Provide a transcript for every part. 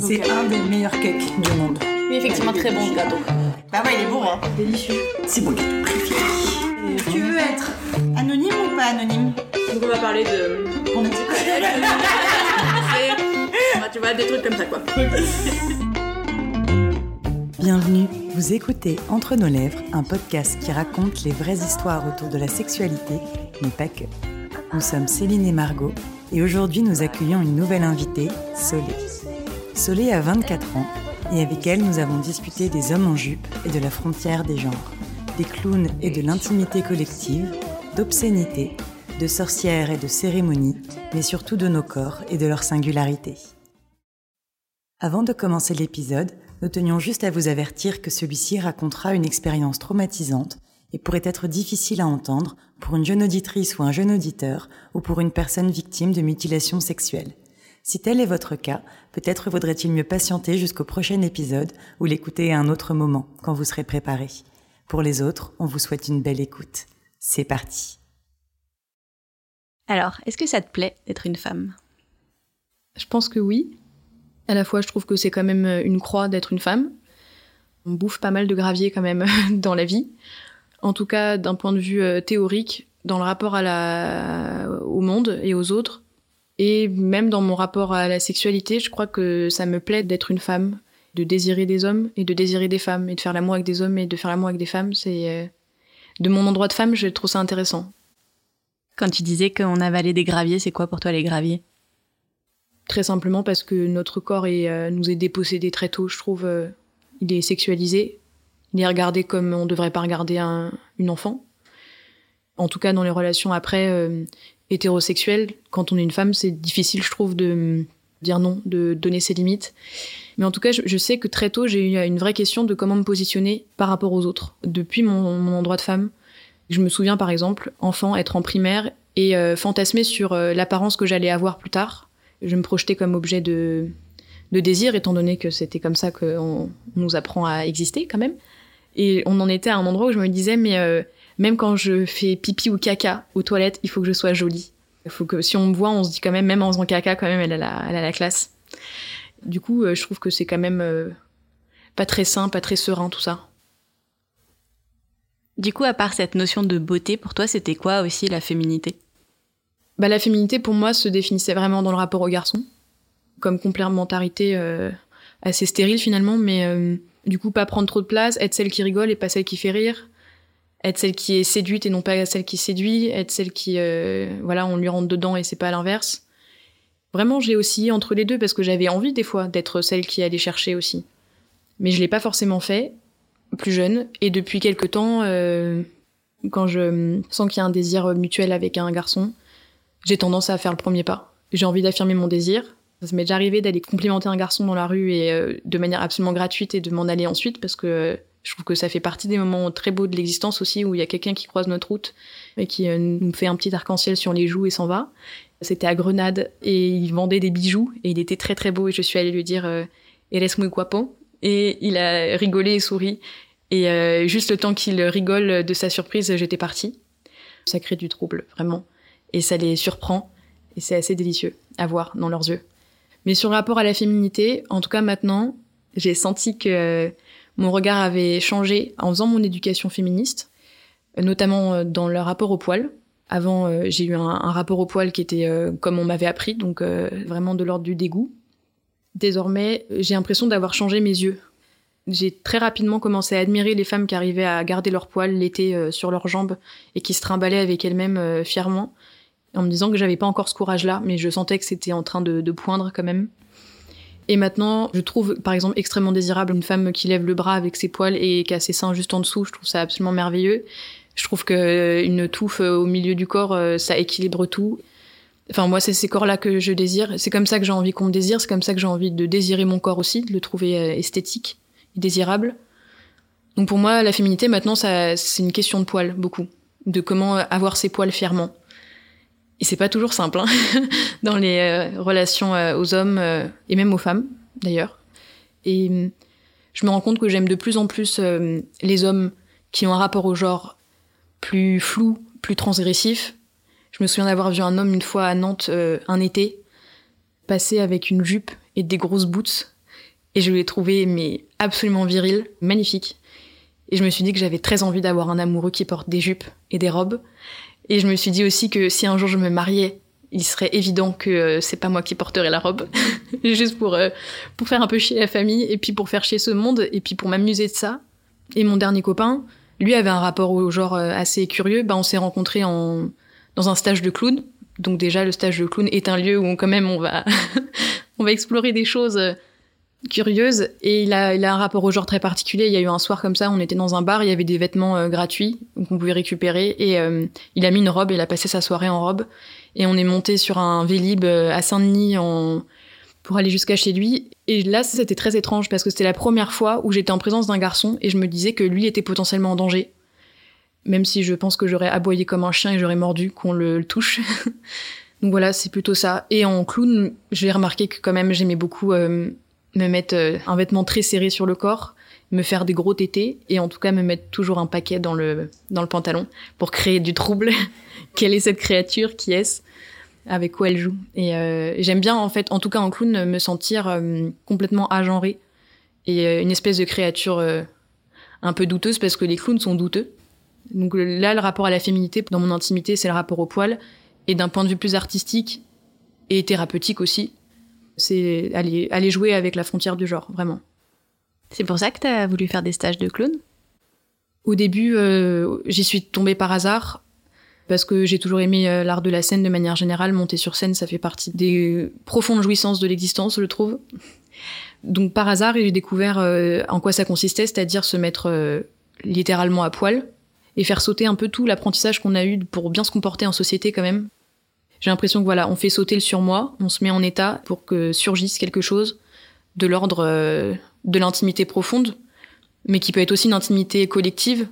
C'est un des meilleurs cakes du monde. Oui, effectivement, très bon ce gâteau. Bah ouais, il est bon, hein. Délicieux. C'est mon gâteau préféré. Tu veux être anonyme ou pas anonyme Donc on va parler de... On a dit tu vois, des trucs comme ça, quoi. Bienvenue, vous écoutez Entre nos lèvres, un podcast qui raconte les vraies histoires autour de la sexualité, mais pas que. Nous sommes Céline et Margot, et aujourd'hui nous accueillons une nouvelle invitée, Solé. Solé a 24 ans, et avec elle nous avons discuté des hommes en jupe et de la frontière des genres, des clowns et de l'intimité collective, d'obscénité, de sorcières et de cérémonies, mais surtout de nos corps et de leur singularité. Avant de commencer l'épisode, nous tenions juste à vous avertir que celui-ci racontera une expérience traumatisante et pourrait être difficile à entendre pour une jeune auditrice ou un jeune auditeur ou pour une personne victime de mutilation sexuelle. Si tel est votre cas, peut-être vaudrait-il mieux patienter jusqu'au prochain épisode ou l'écouter à un autre moment, quand vous serez préparé. Pour les autres, on vous souhaite une belle écoute. C'est parti. Alors, est-ce que ça te plaît d'être une femme? Je pense que oui. À la fois, je trouve que c'est quand même euh, une croix d'être une femme. On bouffe pas mal de gravier quand même dans la vie. En tout cas, d'un point de vue euh, théorique, dans le rapport à la... au monde et aux autres, et même dans mon rapport à la sexualité, je crois que ça me plaît d'être une femme, de désirer des hommes et de désirer des femmes, et de faire l'amour avec des hommes et de faire l'amour avec des femmes. C'est euh, de mon endroit de femme, je trouve ça intéressant. Quand tu disais qu'on avalait des graviers, c'est quoi pour toi les graviers? Très simplement parce que notre corps est, euh, nous est dépossédé très tôt, je trouve. Euh, il est sexualisé. Il est regardé comme on ne devrait pas regarder un, une enfant. En tout cas, dans les relations après euh, hétérosexuelles, quand on est une femme, c'est difficile, je trouve, de dire non, de donner ses limites. Mais en tout cas, je, sais que très tôt, j'ai eu une vraie question de comment me positionner par rapport aux autres. Depuis mon, mon endroit de femme, je me souviens par exemple, enfant, être en primaire et euh, fantasmer sur euh, l'apparence que j'allais avoir plus tard je me projetais comme objet de, de désir, étant donné que c'était comme ça qu'on nous apprend à exister quand même. Et on en était à un endroit où je me disais, mais euh, même quand je fais pipi ou caca aux toilettes, il faut que je sois jolie. Il faut que si on me voit, on se dit quand même, même en faisant caca, quand même, elle a la, elle a la classe. Du coup, euh, je trouve que c'est quand même euh, pas très sain, pas très serein tout ça. Du coup, à part cette notion de beauté, pour toi, c'était quoi aussi la féminité? Bah, la féminité, pour moi, se définissait vraiment dans le rapport au garçon, comme complémentarité euh, assez stérile finalement, mais euh, du coup, pas prendre trop de place, être celle qui rigole et pas celle qui fait rire, être celle qui est séduite et non pas celle qui séduit, être celle qui, euh, voilà, on lui rentre dedans et c'est pas l'inverse. Vraiment, j'ai aussi entre les deux parce que j'avais envie des fois d'être celle qui allait chercher aussi. Mais je l'ai pas forcément fait, plus jeune, et depuis quelque temps, euh, quand je sens qu'il y a un désir mutuel avec un garçon, j'ai tendance à faire le premier pas. J'ai envie d'affirmer mon désir. Ça m'est déjà arrivé d'aller complimenter un garçon dans la rue et euh, de manière absolument gratuite et de m'en aller ensuite parce que je trouve que ça fait partie des moments très beaux de l'existence aussi où il y a quelqu'un qui croise notre route et qui euh, nous fait un petit arc-en-ciel sur les joues et s'en va. C'était à Grenade et il vendait des bijoux et il était très très beau et je suis allée lui dire euh, Eres muy guapo et il a rigolé et souri et euh, juste le temps qu'il rigole de sa surprise, j'étais partie. Ça crée du trouble, vraiment et ça les surprend et c'est assez délicieux à voir dans leurs yeux. Mais sur rapport à la féminité, en tout cas maintenant, j'ai senti que mon regard avait changé en faisant mon éducation féministe, notamment euh, dans le rapport au poil. Avant, euh, j'ai eu un, rapport au poil qui était euh, comme on m'avait appris, donc vraiment de l'ordre du dégoût. Désormais, j'ai l'impression d'avoir changé mes yeux. J'ai très rapidement commencé à admirer les femmes qui arrivaient à garder leur poil l'été sur leurs jambes et qui se trimballaient avec elles-mêmes fièrement en me disant que j'avais pas encore ce courage-là, mais je sentais que c'était en train de, de, poindre quand même. Et maintenant, je trouve par exemple extrêmement désirable une femme qui lève le bras avec ses poils et qui a ses seins juste en dessous. Je trouve ça absolument merveilleux. Je trouve que une touffe au milieu du corps, euh, ça équilibre tout. Enfin, moi, c'est ces corps-là que je désire. C'est comme ça que j'ai envie qu'on me désire. C'est comme ça que j'ai envie de désirer mon corps aussi, de le trouver euh, esthétique et désirable. Donc pour moi, la féminité, maintenant, ça, c'est une question de poils, beaucoup. De comment avoir ses poils fièrement. Et c'est pas toujours simple hein, dans les euh, relations euh, aux hommes euh, et même aux femmes d'ailleurs. Et je me rends compte que j'aime de plus en plus les hommes qui ont un rapport au genre plus flou, plus transgressif. Je me souviens d'avoir vu un homme une fois à Nantes un été passer avec une jupe et des grosses boots Et je l'ai trouvé mais absolument viril, magnifique. Et je me suis dit que j'avais très envie d'avoir un amoureux qui porte des jupes et des robes. Et je me suis dit aussi que si un jour je me mariais, il serait évident que euh, c'est pas moi qui porterais la robe. Juste pour, euh, pour faire un peu chier la famille, et puis pour faire chier ce monde, et puis pour m'amuser de ça. Et mon dernier copain, lui avait un rapport au genre euh, assez curieux. Ben, on s'est rencontrés en, dans un stage de clown. Donc déjà, le stage de clown est un lieu où quand même on va, on va explorer des choses curieuse et il a, un rapport au genre très particulier. Il y a eu un soir comme ça, on était dans un bar, il y avait des vêtements euh, gratuits qu'on pouvait récupérer et euh, il a mis une robe, il a passé sa soirée en robe et on est monté sur un Vélib euh, à Saint-Denis en... pour aller jusqu'à chez lui. Et là, c'était très étrange parce que c'était la première fois où j'étais en présence d'un garçon et je me disais que lui était potentiellement en danger. Même si je pense que j'aurais aboyé comme un chien et j'aurais mordu qu'on le touche. Donc voilà, c'est plutôt ça. Et en clown, j'ai remarqué que quand même j'aimais beaucoup me mettre euh, un vêtement très serré sur le corps, me faire des gros tétés et en tout cas me mettre toujours un paquet dans le, dans le pantalon pour créer du trouble. Quelle est cette créature? Qui est-ce? Avec quoi elle joue? Et euh, j'aime bien en fait, en tout cas en clown, me sentir euh, complètement agenrée et une espèce de créature un peu douteuse parce que les clowns sont douteux. Donc là, le rapport à la féminité dans mon intimité, c'est le rapport au poil. Et d'un point de vue plus artistique et thérapeutique aussi, c'est aller, aller jouer avec la frontière du genre, vraiment. C'est pour ça que tu as voulu faire des stages de clown? Au début, euh, j'y suis tombée par hasard, parce que j'ai toujours aimé euh, l'art de la scène de manière générale. Monter sur scène, ça fait partie des profondes jouissances de l'existence, je trouve. Donc par hasard, j'ai découvert euh, en quoi ça consistait, c'est-à-dire se mettre littéralement à poil et faire sauter un peu tout l'apprentissage qu'on a eu pour bien se comporter en société quand même. J'ai l'impression que voilà, on fait sauter le surmoi, on se met en état pour que surgisse quelque chose de l'ordre euh, de l'intimité profonde, mais qui peut être aussi une intimité collective.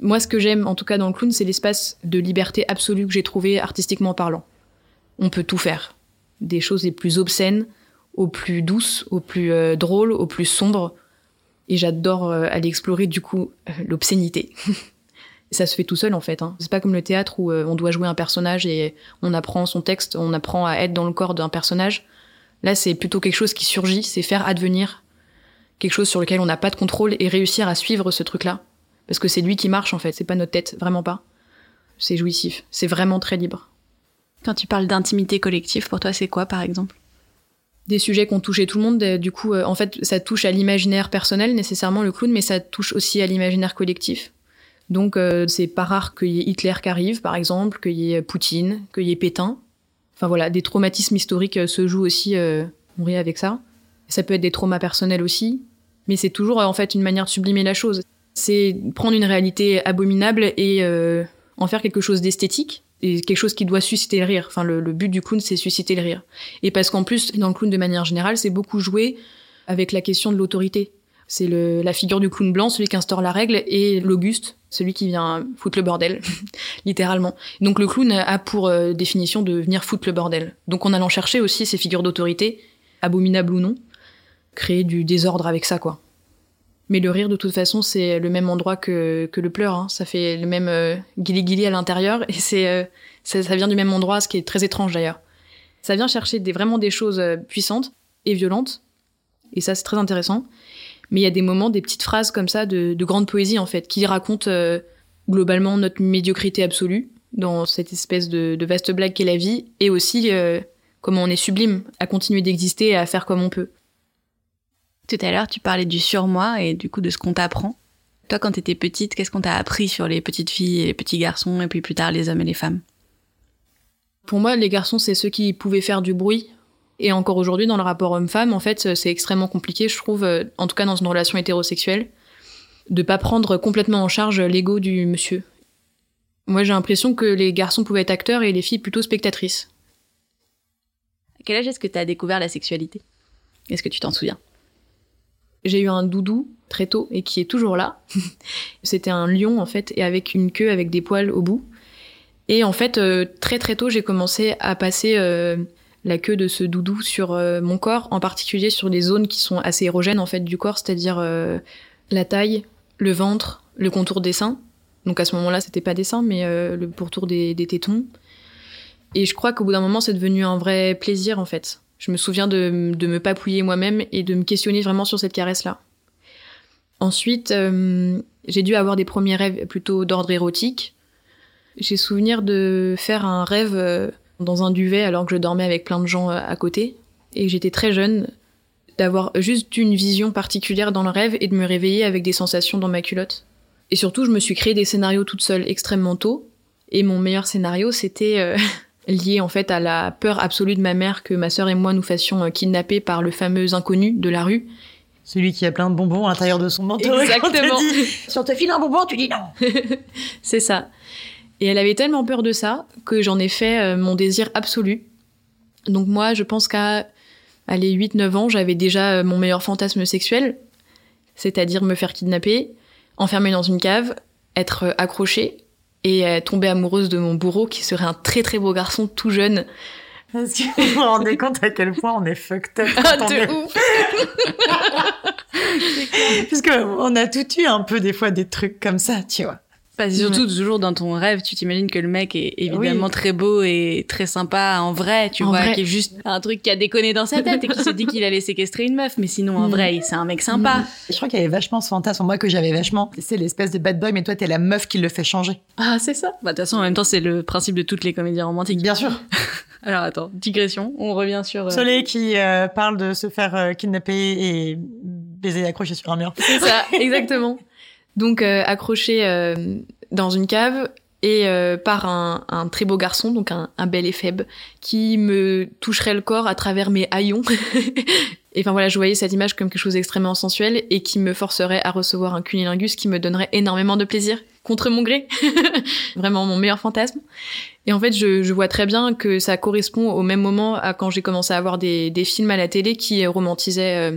Moi, ce que j'aime, en tout cas dans le clown, c'est l'espace de liberté absolue que j'ai trouvé artistiquement parlant. On peut tout faire. Des choses les plus obscènes, aux plus douces, aux plus euh, drôles, aux plus sombres. Et j'adore euh, aller explorer du coup l'obscénité. ça se fait tout seul en fait. Hein. C'est pas comme le théâtre où euh, on doit jouer un personnage et on apprend son texte, on apprend à être dans le corps d'un personnage. Là, c'est plutôt quelque chose qui surgit, c'est faire advenir quelque chose sur lequel on n'a pas de contrôle et réussir à suivre ce truc-là. Parce que c'est lui qui marche en fait, c'est pas notre tête, vraiment pas. C'est jouissif, c'est vraiment très libre. Quand tu parles d'intimité collective, pour toi, c'est quoi par exemple? Des sujets qui ont touché tout le monde. Du coup, euh, en fait, ça touche à l'imaginaire personnel nécessairement le clown, mais ça touche aussi à l'imaginaire collectif. Donc euh, c'est pas rare qu'il y ait Hitler qui arrive, par exemple, qu'il y ait Poutine, qu'il y ait Pétain. Enfin voilà, des traumatismes historiques euh, se jouent aussi, euh, on rit avec ça. Ça peut être des traumas personnels aussi, mais c'est toujours en fait une manière de sublimer la chose. C'est prendre une réalité abominable et en faire quelque chose d'esthétique et quelque chose qui doit susciter le rire. Enfin, le, le but du clown, c'est susciter le rire. Et parce qu'en plus, dans le clown de manière générale, c'est beaucoup joué avec la question de l'autorité. C'est la figure du clown blanc, celui qui instaure la règle, et l'Auguste, celui qui vient foutre le bordel, littéralement. Donc le clown a pour euh, définition de venir foutre le bordel. Donc en allant chercher aussi ces figures d'autorité, abominables ou non, créer du désordre avec ça, quoi. Mais le rire, de toute façon, c'est le même endroit que, que le pleur. Hein. Ça fait le même euh, guili à l'intérieur, et c'est euh, ça, vient du même endroit, ce qui est très étrange d'ailleurs. Ça vient chercher vraiment des choses euh, puissantes et violentes, et ça c'est très intéressant mais il y a des moments, des petites phrases comme ça de, grande poésie en fait, qui racontent euh, globalement notre médiocrité absolue dans cette espèce de, vaste blague qu'est la vie, et aussi euh, comment on est sublime à continuer d'exister et à faire comme on peut. Tout à l'heure, tu parlais du surmoi et du coup de ce qu'on t'apprend. Toi, quand tu étais petite, qu'est-ce qu'on t'a appris sur les petites filles et les petits garçons, et puis plus tard les hommes et les femmes? Pour moi, les garçons, c'est ceux qui pouvaient faire du bruit, et encore aujourd'hui, dans le rapport homme-femme, en fait, c'est extrêmement compliqué, je trouve, euh, en tout cas dans une relation hétérosexuelle, de pas prendre complètement en charge l'ego du monsieur. Moi, j'ai l'impression que les garçons pouvaient être acteurs et les filles plutôt spectatrices. À quel âge est-ce que tu as découvert la sexualité? Est-ce que tu t'en souviens? J'ai eu un doudou très tôt et qui est toujours là. C'était un lion en fait et avec une queue avec des poils au bout. Et en fait, euh, très très tôt, j'ai commencé à passer euh, la queue de ce doudou sur euh, mon corps, en particulier sur des zones qui sont assez érogènes en fait du corps, c'est-à-dire euh, la taille, le ventre, le contour des seins. Donc à ce moment-là, c'était pas des seins, mais euh, le pourtour des, tétons. Et je crois qu'au bout d'un moment, c'est devenu un vrai plaisir en fait. Je me souviens de, de me papouiller moi-même et de me questionner vraiment sur cette caresse-là. Ensuite, j'ai dû avoir des premiers rêves plutôt d'ordre érotique. J'ai souvenir de faire un rêve dans un duvet alors que je dormais avec plein de gens euh, à côté. Et j'étais très jeune, d'avoir juste une vision particulière dans le rêve et de me réveiller avec des sensations dans ma culotte. Et surtout, je me suis créé des scénarios toute seule extrêmement tôt. Et mon meilleur scénario, c'était euh, lié en fait à la peur absolue de ma mère que ma sœur et moi nous fassions kidnapper par le fameux inconnu de la rue. Celui qui a plein de bonbons à l'intérieur de son manteau. Exactement. si on te file un bonbon, tu dis non. C'est ça. Et elle avait tellement peur de ça que j'en ai fait euh, mon désir absolu. Donc moi, je pense qu'à les 8-9 ans, j'avais déjà euh, mon meilleur fantasme sexuel, c'est-à-dire me faire kidnapper, enfermer dans une cave, être euh, accrochée et tomber amoureuse de mon bourreau qui serait un très très beau garçon tout jeune. Parce que vous vous rendez compte à quel point on est fucked up. Ah, de est- ouf Parce que on a tout eu un peu des fois des trucs comme ça, tu vois. C'est surtout toujours dans ton rêve, tu t'imagines que le mec est évidemment très beau et très sympa en vrai, tu En vois, vrai. qui est juste un truc qui a déconné dans sa tête et qui se dit qu'il allait séquestrer une meuf, mais sinon en Mm. vrai, c'est un mec sympa. Je crois qu'il y avait vachement ce fantasme, moi que j'avais vachement. C'est l'espèce de bad boy, mais toi t'es la meuf qui le fait changer. Ah, c'est ça. Bah, de toute façon, en même temps, c'est le principe de toutes les comédies romantiques. Bien sûr. Alors attends, digression, on revient sur. euh, Soleil qui euh, parle de se faire euh, kidnapper et baiser accroché sur un mur. C'est ça, exactement. Donc euh, accroché euh, dans une cave et euh, par un, un très beau garçon, donc un, un bel éphèbe, qui me toucherait le corps à travers mes haillons. et enfin voilà, je voyais cette image comme quelque chose d'extrêmement sensuel et qui me forcerait à recevoir un cunilingus qui me donnerait énormément de plaisir, contre mon gré. Vraiment mon meilleur fantasme. Et en fait, je, je vois très bien que ça correspond au même moment à quand j'ai commencé à avoir des, des films à la télé qui romantisaient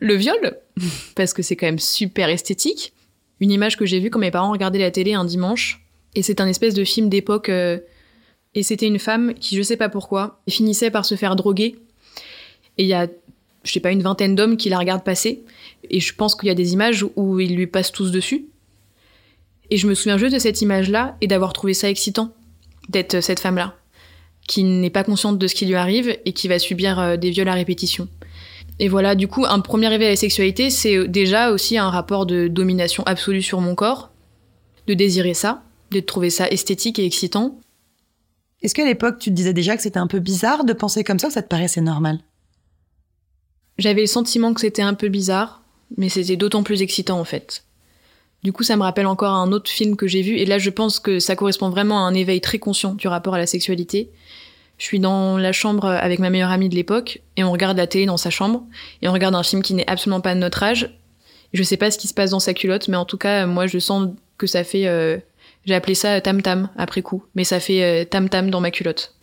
le viol, parce que c'est quand même super esthétique. Une image que j'ai vue quand mes parents regardaient la télé un dimanche, et c'est un espèce de film d'époque, euh, et c'était une femme qui, je sais pas pourquoi, finissait par se faire droguer, et il y a, je sais pas, une vingtaine d'hommes qui la regardent passer, et je pense qu'il y a des images où ils lui passent tous dessus. Et je me souviens juste de cette image-là, et d'avoir trouvé ça excitant, d'être cette femme-là, qui n'est pas consciente de ce qui lui arrive, et qui va subir euh, des viols à répétition. Et voilà, du coup, un premier réveil à la sexualité, c'est déjà aussi un rapport de domination absolue sur mon corps, de désirer ça, de trouver ça esthétique et excitant. Est-ce qu'à l'époque tu te disais déjà que c'était un peu bizarre de penser comme ça ou ça te paraissait normal? J'avais le sentiment que c'était un peu bizarre, mais c'était d'autant plus excitant en fait. Du coup, ça me rappelle encore un autre film que j'ai vu, et là je pense que ça correspond vraiment à un éveil très conscient du rapport à la sexualité. Je suis dans la chambre avec ma meilleure amie de l'époque, et on regarde la télé dans sa chambre, et on regarde un film qui n'est absolument pas de notre âge. Je sais pas ce qui se passe dans sa culotte, mais en tout cas, moi je sens que ça fait... euh, J'ai appelé ça tam tam après coup, mais ça fait euh, tam tam dans ma culotte.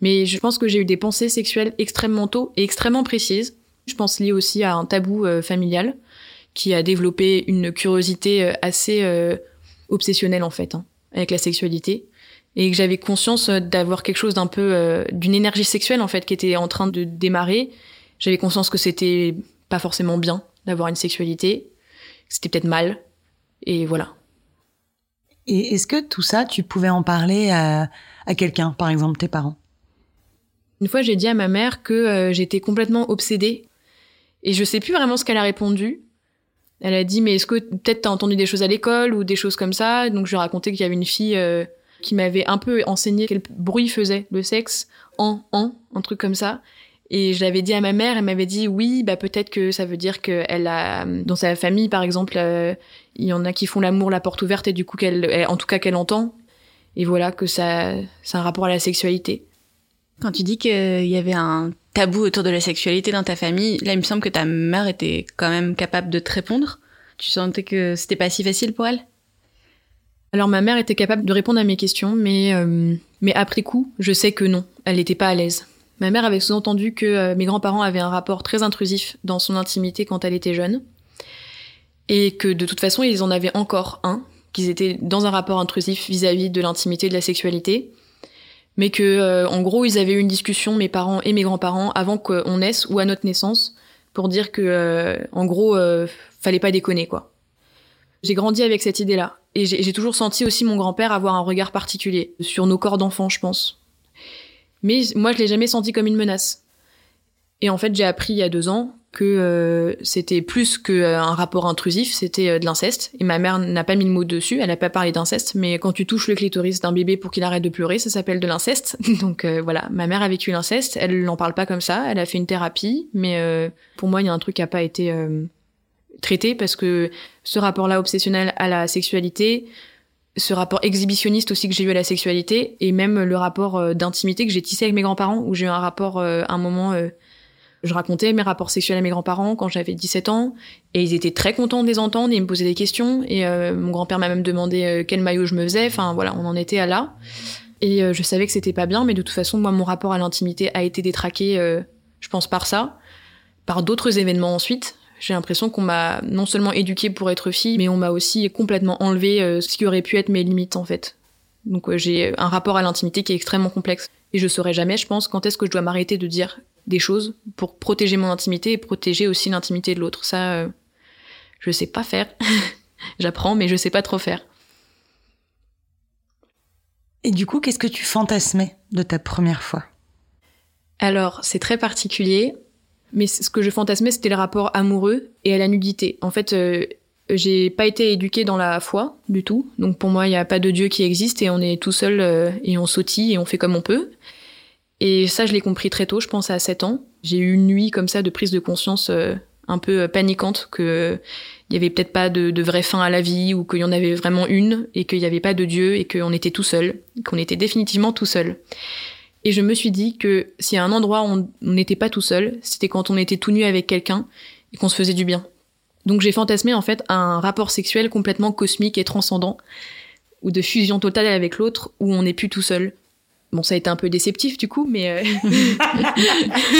Mais je pense que j'ai eu des pensées sexuelles extrêmement tôt et extrêmement précises. Je pense lié aussi à un tabou euh, familial qui a développé une curiosité euh, assez obsessionnelle en fait hein, avec la sexualité et que j'avais conscience euh, d'avoir quelque chose d'un peu euh, d'une énergie sexuelle en fait qui était en train de démarrer. J'avais conscience que c'était pas forcément bien d'avoir une sexualité, que c'était peut-être mal et voilà. Et est-ce que tout ça, tu pouvais en parler à, à quelqu'un, par exemple tes parents? Une fois, j'ai dit à ma mère que euh, j'étais complètement obsédée. Et je sais plus vraiment ce qu'elle a répondu. Elle a dit, mais est-ce que peut-être t'as entendu des choses à l'école ou des choses comme ça? Donc, je lui ai raconté qu'il y avait une fille euh, qui m'avait un peu enseigné quel bruit faisait le sexe en, en, un truc comme ça. Et je l'avais dit à ma mère, elle m'avait dit oui, bah peut-être que ça veut dire qu'elle a dans sa famille par exemple, euh, il y en a qui font l'amour la porte ouverte et du coup qu'elle, elle- en tout cas qu'elle entend. Et voilà que ça, c'est un rapport à la sexualité. Quand tu dis qu'il y avait un tabou autour de la sexualité dans ta famille, là, il me semble que ta mère était quand même capable de te répondre. Tu sentais que c'était pas si facile pour elle? Alors ma mère était capable de répondre à mes questions, mais euh, mais après coup, je sais que non, elle n'était pas à l'aise. Ma mère avait sous-entendu que euh, mes grands-parents avaient un rapport très intrusif dans son intimité quand elle était jeune, et que de toute façon ils en avaient encore un, qu'ils étaient dans un rapport intrusif vis-à-vis de l'intimité de la sexualité, mais que euh, en gros ils avaient eu une discussion mes parents et mes grands-parents avant qu'on naisse ou à notre naissance pour dire que euh, en gros euh, fallait pas déconner quoi. J'ai grandi avec cette idée-là. Et j'ai toujours senti aussi mon grand-père avoir un regard particulier sur nos corps d'enfants, je pense. Mais moi, je l'ai jamais senti comme une menace. Et en fait, j'ai appris il y a deux ans que euh, c'était plus qu'un euh, rapport intrusif, c'était euh, de l'inceste. Et ma mère n'a pas mis le mot dessus, elle n'a pas parlé d'inceste, mais quand tu touches le clitoris d'un bébé pour qu'il arrête de pleurer, ça s'appelle de l'inceste. Donc voilà, ma mère a vécu l'inceste, elle n'en parle pas comme ça, elle a fait une thérapie, mais pour moi, il y a un truc qui n'a pas été traité parce que ce rapport-là obsessionnel à la sexualité, ce rapport exhibitionniste aussi que j'ai eu à la sexualité, et même le rapport d'intimité que j'ai tissé avec mes grands-parents, où j'ai eu un rapport, un moment je racontais mes rapports sexuels à mes grands-parents quand j'avais 17 ans et ils étaient très contents de les entendre et ils me posaient des questions et euh, mon grand-père m'a même demandé euh, quel maillot je me faisais. Enfin voilà, on en était à là. Et euh, je savais que c'était pas bien, mais de toute façon, moi, mon rapport à l'intimité a été détraqué, je pense, par ça, par d'autres événements ensuite. J'ai l'impression qu'on m'a non seulement éduquée pour être fille, mais on m'a aussi complètement enlevé ce qui aurait pu être mes limites en fait. Donc j'ai un rapport à l'intimité qui est extrêmement complexe. Et je saurais jamais, je pense, quand est-ce que je dois m'arrêter de dire des choses pour protéger mon intimité et protéger aussi l'intimité de l'autre. Ça, euh, je sais pas faire. J'apprends, mais je sais pas trop faire. Et du coup, qu'est-ce que tu fantasmais de ta première fois? Alors, c'est très particulier, mais ce que je fantasmais, c'était le rapport amoureux et à la nudité. En fait, euh, j'ai pas été éduquée dans la foi du tout, donc pour moi, il n'y a pas de Dieu qui existe et on est tout seul euh, et on sautille et on fait comme on peut. Et ça, je l'ai compris très tôt, je pense à 7 ans. J'ai eu une nuit comme ça de prise de conscience euh, un peu paniquante que il avait peut-être pas de, de, vraie fin à la vie ou qu'il y en avait vraiment une et qu'il n'y avait pas de Dieu et qu'on était tout seul, qu'on était définitivement tout seul. Et je me suis dit que s'il y a un endroit où on n'était pas tout seul, c'était quand on était tout nu avec quelqu'un et qu'on se faisait du bien. Donc j'ai fantasmé en fait un rapport sexuel complètement cosmique et transcendant, ou de fusion totale avec l'autre, où on n'est plus tout seul, Bon, ça a été un peu déceptif du coup, mais euh,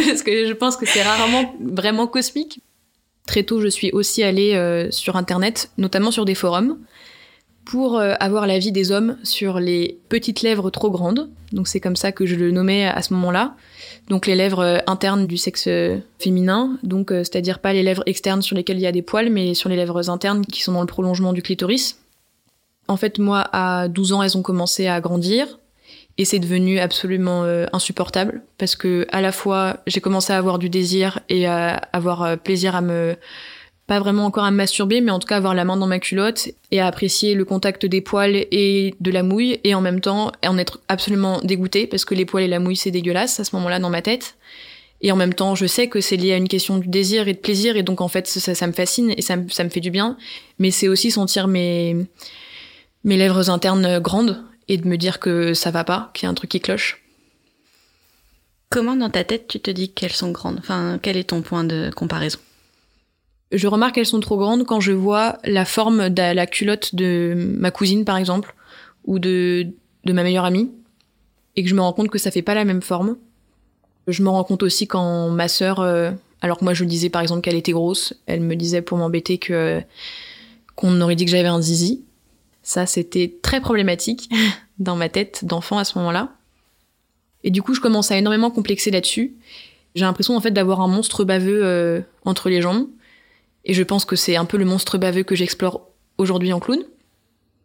parce que je pense que c'est rarement vraiment cosmique. Très tôt, je suis aussi allée euh, sur Internet, notamment sur des forums, pour euh, avoir l'avis des hommes sur les petites lèvres trop grandes. Donc c'est comme ça que je le nommais à ce moment-là. Donc les lèvres internes du sexe féminin, donc c'est-à-dire pas les lèvres externes sur lesquelles il y a des poils, mais sur les lèvres internes qui sont dans le prolongement du clitoris. En fait, moi, à 12 ans, elles ont commencé à grandir et c'est devenu absolument euh, insupportable parce que à la fois j'ai commencé à avoir du désir et à avoir euh, plaisir à me pas vraiment encore à me masturber mais en tout cas avoir la main dans ma culotte et à apprécier le contact des poils et de la mouille et en même temps en être absolument dégoûté parce que les poils et la mouille c'est dégueulasse à ce moment-là dans ma tête. Et en même temps je sais que c'est lié à une question du désir et de plaisir et donc en fait ça, me fascine et ça, ça me fait du bien. Mais c'est aussi sentir mes mes lèvres internes grandes et de me dire que ça va pas, qu'il y a un truc qui cloche. Comment dans ta tête tu te dis qu'elles sont grandes? Enfin, quel est ton point de comparaison? Je remarque qu'elles sont trop grandes quand je vois la forme de la culotte de ma cousine par exemple ou de, de ma meilleure amie et que je me rends compte que ça fait pas la même forme. Je me rends compte aussi quand ma sœur, euh, alors que moi je disais par exemple qu'elle était grosse, elle me disait pour m'embêter que qu'on aurait dit que j'avais un zizi ça, c'était très problématique dans ma tête d'enfant à ce moment-là. Et du coup, je commence à énormément complexer là-dessus. J'ai l'impression en fait d'avoir un monstre baveux euh, entre les jambes. Et je pense que c'est un peu le monstre baveux que j'explore aujourd'hui en clown.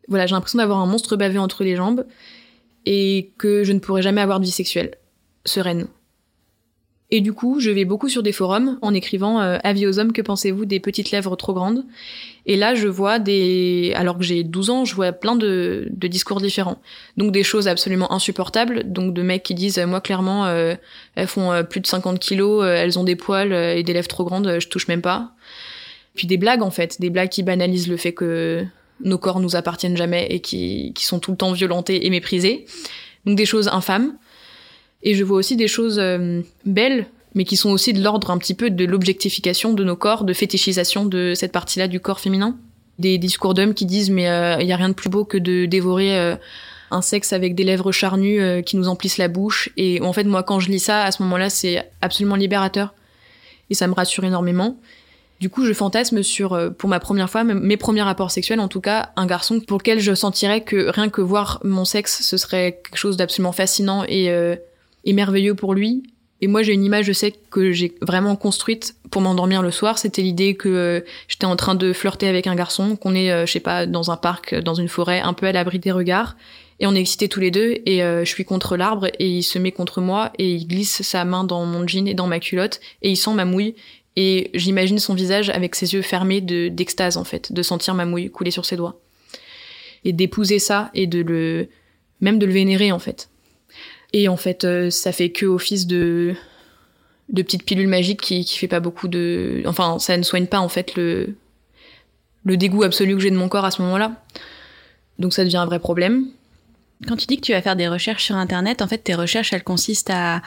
Voilà, j'ai l'impression d'avoir un monstre baveux entre les jambes et que je ne pourrai jamais avoir de vie sexuelle sereine. Et du coup, je vais beaucoup sur des forums en écrivant euh, Avis aux hommes, que pensez-vous des petites lèvres trop grandes? Et là, je vois des... Alors que j'ai 12 ans, je vois plein de, discours différents. Donc des choses absolument insupportables, donc de mecs qui disent Moi, clairement, euh, elles font euh, plus de 50 kilos, elles ont des poils et des lèvres trop grandes, je touche même pas. Puis des blagues, en fait, des blagues qui banalisent le fait que nos corps nous appartiennent jamais et qui, qui sont tout le temps violentés et méprisés. Donc des choses infâmes. Et je vois aussi des choses euh, belles, mais qui sont aussi de l'ordre un petit peu de l'objectification de nos corps, de fétichisation de cette partie-là du corps féminin. Des discours d'hommes qui disent mais il euh, y a rien de plus beau que de dévorer euh, un sexe avec des lèvres charnues qui nous emplissent la bouche. Et en fait, moi, quand je lis ça, à ce moment-là, c'est absolument libérateur. Et ça me rassure énormément. Du coup, je fantasme sur, pour ma première fois, mes premiers rapports sexuels, en tout cas, un garçon pour lequel je sentirais que rien que voir mon sexe, ce serait quelque chose d'absolument fascinant et et merveilleux pour lui. Et moi, j'ai une image, je sais, que j'ai vraiment construite pour m'endormir le soir. C'était l'idée que euh, j'étais en train de flirter avec un garçon, qu'on est, euh, je sais pas, dans un parc, dans une forêt, un peu à l'abri des regards, Et on est excités tous les deux et euh, je suis contre l'arbre et il se met contre moi et il glisse sa main dans mon jean et dans ma culotte et il sent ma mouille et j'imagine son visage avec ses yeux fermés de d'extase en fait, de sentir ma mouille couler sur ses doigts et d'épouser ça et de le même de le vénérer en fait. Et en fait, euh, ça fait que office de de petite pilule magique qui qui fait pas beaucoup de enfin ça ne soigne pas en fait le le dégoût absolu que j'ai de mon corps à ce moment-là. Donc ça devient un vrai problème. Quand tu dis que tu vas faire des recherches sur Internet, en fait, tes recherches, elles consistent à,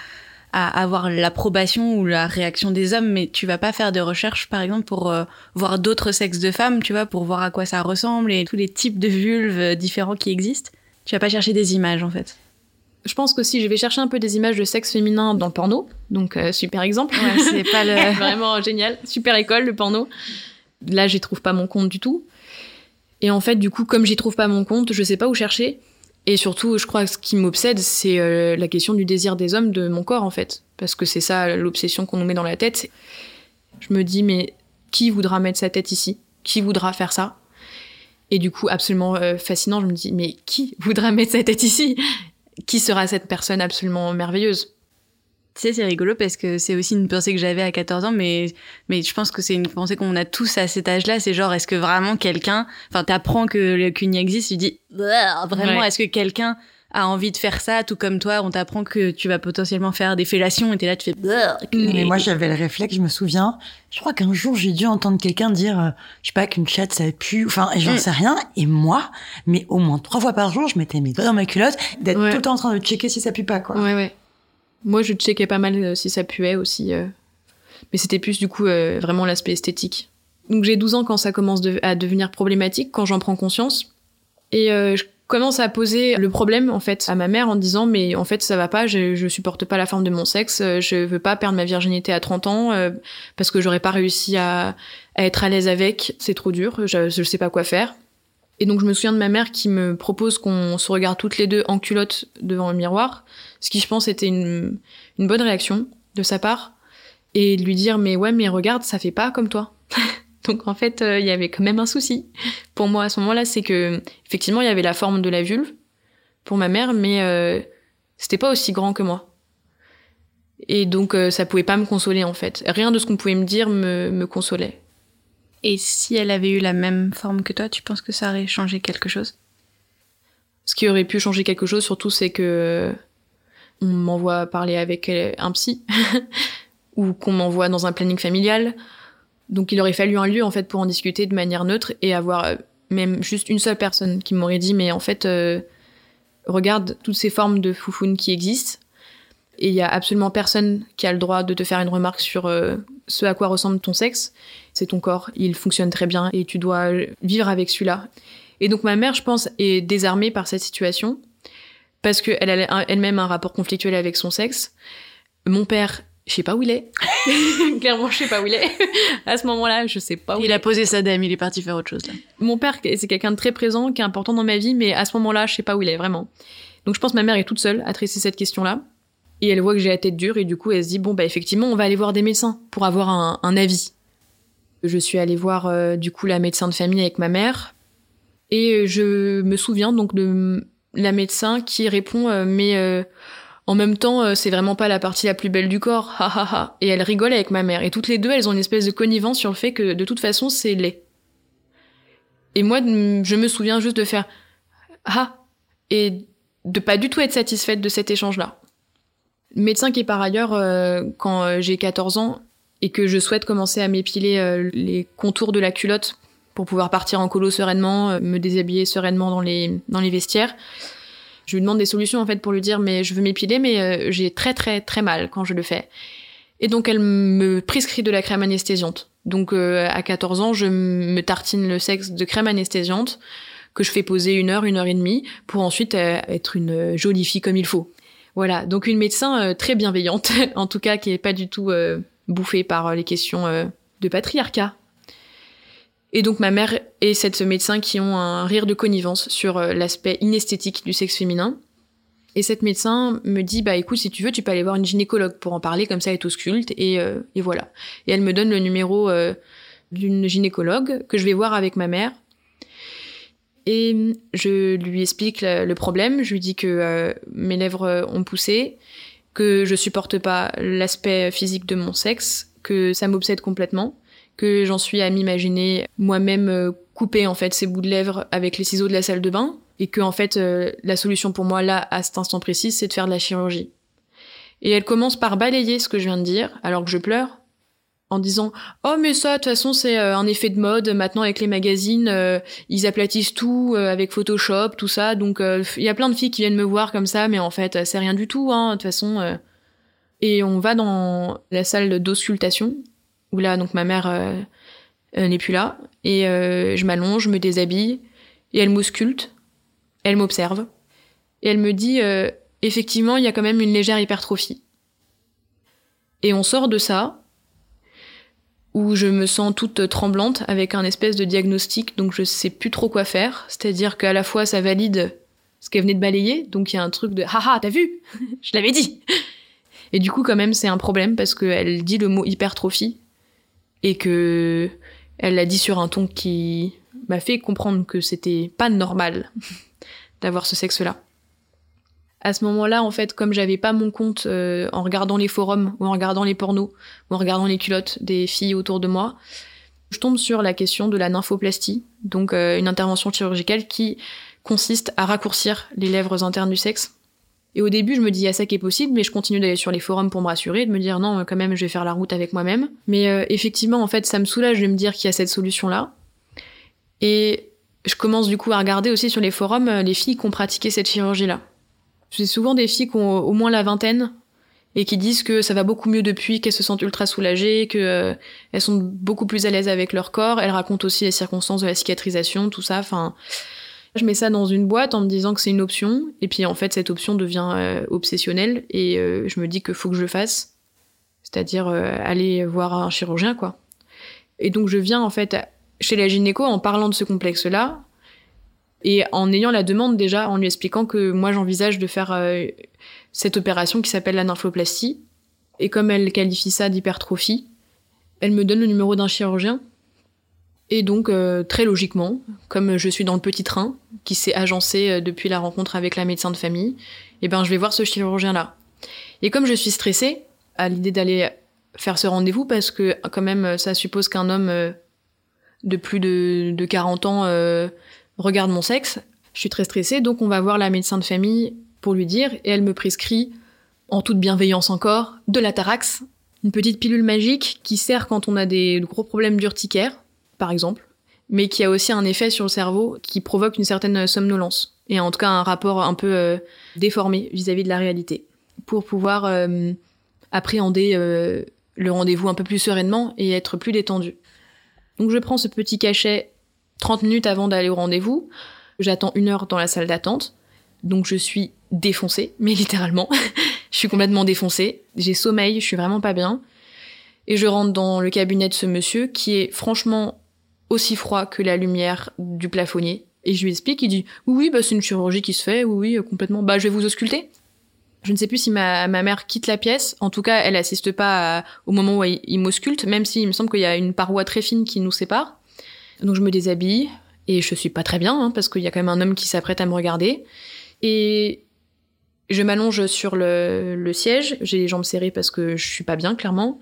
à avoir l'approbation ou la réaction des hommes, mais tu vas pas faire de recherches, par exemple, pour euh, voir d'autres sexes de femmes, tu vois, pour voir à quoi ça ressemble et tous les types de vulves différents qui existent. Tu vas pas chercher des images, en fait. Je pense que si je vais chercher un peu des images de sexe féminin dans le porno, donc euh, super exemple. Ouais, c'est pas le... Vraiment génial. Super école, le porno. Là, j'y trouve pas mon compte du tout. Et en fait, du coup, comme j'y trouve pas mon compte, je sais pas où chercher. Et surtout, je crois que ce qui m'obsède, c'est euh, la question du désir des hommes de mon corps, en fait. Parce que c'est ça l'obsession qu'on nous met dans la tête. Je me dis, mais qui voudra mettre sa tête ici? Qui voudra faire ça? Et du coup, absolument euh, fascinant, je me dis, mais qui voudra mettre sa tête ici? Qui sera cette personne absolument merveilleuse? Tu sais, c'est rigolo parce que c'est aussi une pensée que j'avais à 14 ans, mais, mais je pense que c'est une pensée qu'on a tous à cet âge-là. C'est genre, est-ce que vraiment quelqu'un, enfin, t'apprends que le CUNY existe, tu dis, vraiment, Ouais. est-ce que quelqu'un a envie de faire ça, tout comme toi, on t'apprend que tu vas potentiellement faire des fellations et t'es là, tu fais, Mais moi, j'avais le réflexe, je me souviens. Je crois qu'un jour, j'ai dû entendre quelqu'un dire, euh, je sais pas, qu'une chatte, ça pue. Enfin, j'en Mm. sais rien. Et moi, mais au moins trois fois par jour, je mettais mes doigts dans ma culotte, d'être Ouais. tout le temps en train de checker si ça pue pas, quoi. Ouais, ouais. Moi, je checkais pas mal euh, si ça puait aussi. euh. Mais c'était plus, du coup, euh, vraiment l'aspect esthétique. Donc, j'ai 12 ans quand ça commence à devenir problématique, quand j'en prends conscience. Et je commence à poser le problème, en fait, à ma mère en disant, mais en fait, ça va pas, je, je supporte pas la forme de mon sexe, je veux pas perdre ma virginité à 30 ans, parce que j'aurais pas réussi à, à être à l'aise avec, c'est trop dur, je, je sais pas quoi faire. Et donc je me souviens de ma mère qui me propose qu'on se regarde toutes les deux en culotte devant le miroir, ce qui je pense était une, bonne réaction de sa part, et de lui dire mais ouais mais regarde ça fait pas comme toi. donc en fait euh, il y avait quand même un souci pour moi à ce moment-là, c'est que effectivement il y avait la forme de la vulve pour ma mère, mais euh, c'était pas aussi grand que moi. Et donc euh, ça pouvait pas me consoler en fait. Rien de ce qu'on pouvait me dire me consolait. Et si elle avait eu la même forme que toi, tu penses que ça aurait changé quelque chose? Ce qui aurait pu changer quelque chose, surtout, c'est que on m'envoie parler avec un psy. Ou qu'on m'envoie dans un planning familial. Donc, il aurait fallu un lieu en fait pour en discuter de manière neutre et avoir euh, même juste une seule personne qui m'aurait dit mais en fait euh, regarde toutes ces formes de foufounes qui existent et il y a absolument personne qui a le droit de te faire une remarque sur euh, ce à quoi ressemble ton sexe. C'est ton corps, il fonctionne très bien et tu dois vivre avec celui-là. Et donc ma mère, je pense, est désarmée par cette situation parce qu'elle a elle-même un rapport conflictuel avec son sexe. Mon père, je sais pas où il est. Clairement, je sais pas où il est. à ce moment-là, je sais pas où il, Il est. a posé sa dame, il est parti faire autre chose là. Mon père, c'est quelqu'un de très présent, qui est important dans ma vie, mais à ce moment-là, je sais pas où il est vraiment. Donc je pense que ma mère est toute seule à traiter cette question-là. Et elle voit que j'ai la tête dure et du coup elle se dit bon bah effectivement on va aller voir des médecins pour avoir un, avis. Je suis allée voir euh, du coup la médecin de famille avec ma mère et euh, je me souviens donc de la médecin qui répond euh, mais en même temps c'est vraiment pas la partie la plus belle du corps ha ha ha et elle rigole avec ma mère et toutes les deux elles ont une espèce de connivence sur le fait que de toute façon c'est laid. Et moi je me souviens juste de faire ah et de pas du tout être satisfaite de cet échange là. Médecin qui est par ailleurs, euh, quand euh, j'ai 14 ans et que je souhaite commencer à m'épiler euh, les contours de la culotte pour pouvoir partir en colo sereinement, euh, me déshabiller sereinement dans les, dans les vestiaires, je lui demande des solutions en fait pour lui dire mais je veux m'épiler mais euh, j'ai très très très mal quand je le fais. Et donc elle me prescrit de la crème anesthésiante. Donc à 14 ans, je me tartine le sexe de crème anesthésiante que je fais poser une heure, une heure et demie pour ensuite être une jolie fille comme il faut. Voilà, donc une médecin euh, très bienveillante, en tout cas qui est pas du tout euh, bouffée par euh, les questions de patriarcat. Et donc ma mère et cette médecin qui ont un rire de connivence sur l'aspect inesthétique du sexe féminin. Et cette médecin me dit bah écoute si tu veux tu peux aller voir une gynécologue pour en parler comme ça elle t'ausculte et, et voilà. Et elle me donne le numéro d'une gynécologue que je vais voir avec ma mère. Et je lui explique le, problème. Je lui dis que euh, mes lèvres ont poussé, que je supporte pas l'aspect physique de mon sexe, que ça m'obsède complètement, que j'en suis à m'imaginer moi-même euh, couper en fait ces bouts de lèvres avec les ciseaux de la salle de bain, et que en fait euh, la solution pour moi là à cet instant précis, c'est de faire de la chirurgie. Et elle commence par balayer ce que je viens de dire, alors que je pleure, en disant oh mais ça de toute façon c'est euh, un effet de mode. Maintenant avec les magazines euh, ils aplatissent tout euh, avec Photoshop tout ça. Donc il y a plein de filles qui viennent me voir comme ça mais en fait c'est rien du tout hein de toute façon et on va dans la salle d'auscultation où là donc ma mère n'est plus là. Et je m'allonge je me déshabille et elle m'ausculte elle m'observe et elle me dit effectivement il y a quand même une légère hypertrophie et on sort de ça où je me sens toute tremblante avec un espèce de diagnostic, donc je sais plus trop quoi faire. C'est-à-dire qu'à la fois ça valide ce qu'elle venait de balayer, donc il y a un truc de haha, t'as vu! Je l'avais dit. Et du coup, quand même, c'est un problème parce qu'elle dit le mot hypertrophie et que elle l'a dit sur un ton qui m'a fait comprendre que c'était pas normal d'avoir ce sexe-là à ce moment-là, en fait, comme j'avais pas mon compte euh, en regardant les forums ou en regardant les pornos ou en regardant les culottes des filles autour de moi, je tombe sur la question de la nymphoplastie, donc euh, une intervention chirurgicale qui consiste à raccourcir les lèvres internes du sexe. Et au début, je me dis, à ça qui est possible, mais je continue d'aller sur les forums pour me rassurer, de me dire, non, quand même, je vais faire la route avec moi-même. Mais euh, effectivement, en fait, ça me soulage de me dire qu'il y a cette solution-là. Et je commence du coup à regarder aussi sur les forums les filles qui ont pratiqué cette chirurgie-là. C'est souvent des filles qui ont au moins la vingtaine et qui disent que ça va beaucoup mieux depuis, qu'elles se sentent ultra soulagées, que euh, elles sont beaucoup plus à l'aise avec leur corps. Elles racontent aussi les circonstances de la cicatrisation, tout ça. Enfin, je mets ça dans une boîte en me disant que c'est une option, et puis en fait cette option devient euh, obsessionnelle et euh, je me dis que faut que je le fasse, c'est-à-dire aller voir un chirurgien quoi. Et donc je viens en fait chez la gynéco en parlant de ce complexe-là, et en ayant la demande déjà, en lui expliquant que moi j'envisage de faire euh, cette opération qui s'appelle la nymphoplastie, et comme elle qualifie ça d'hypertrophie, elle me donne le numéro d'un chirurgien. Et donc, euh, très logiquement, comme je suis dans le petit train, qui s'est agencé euh, depuis la rencontre avec la médecin de famille, eh ben je vais voir ce chirurgien-là. Et comme je suis stressée à l'idée d'aller faire ce rendez-vous, parce que quand même ça suppose qu'un homme de plus de, de 40 ans regarde mon sexe, je suis très stressée, donc on va voir la médecin de famille pour lui dire, et elle me prescrit, en toute bienveillance encore, de la tarax, une petite pilule magique qui sert quand on a des gros problèmes d'urticaire, par exemple, mais qui a aussi un effet sur le cerveau qui provoque une certaine somnolence, et en tout cas un rapport un peu euh, déformé vis-à-vis de la réalité, pour pouvoir euh, appréhender euh, le rendez-vous un peu plus sereinement et être plus détendu. Donc je prends ce petit cachet 30 minutes avant d'aller au rendez-vous. J'attends une heure dans la salle d'attente. Donc je suis défoncée, mais littéralement. je suis complètement défoncée. J'ai sommeil, je suis vraiment pas bien. Et je rentre dans le cabinet de ce monsieur qui est franchement aussi froid que la lumière du plafonnier. Et je lui explique, il dit oui, oui, bah, c'est une chirurgie qui se fait, oui, oui, complètement. Bah, je vais vous ausculter. Je ne sais plus si ma, mère quitte la pièce. En tout cas, elle assiste pas au moment où il, il m'ausculte, même s'il me semble qu'il y a une paroi très fine qui nous sépare. Donc je me déshabille et je suis pas très bien hein, parce qu'il y a quand même un homme qui s'apprête à me regarder. Et je m'allonge sur le, siège, j'ai les jambes serrées parce que je suis pas bien clairement.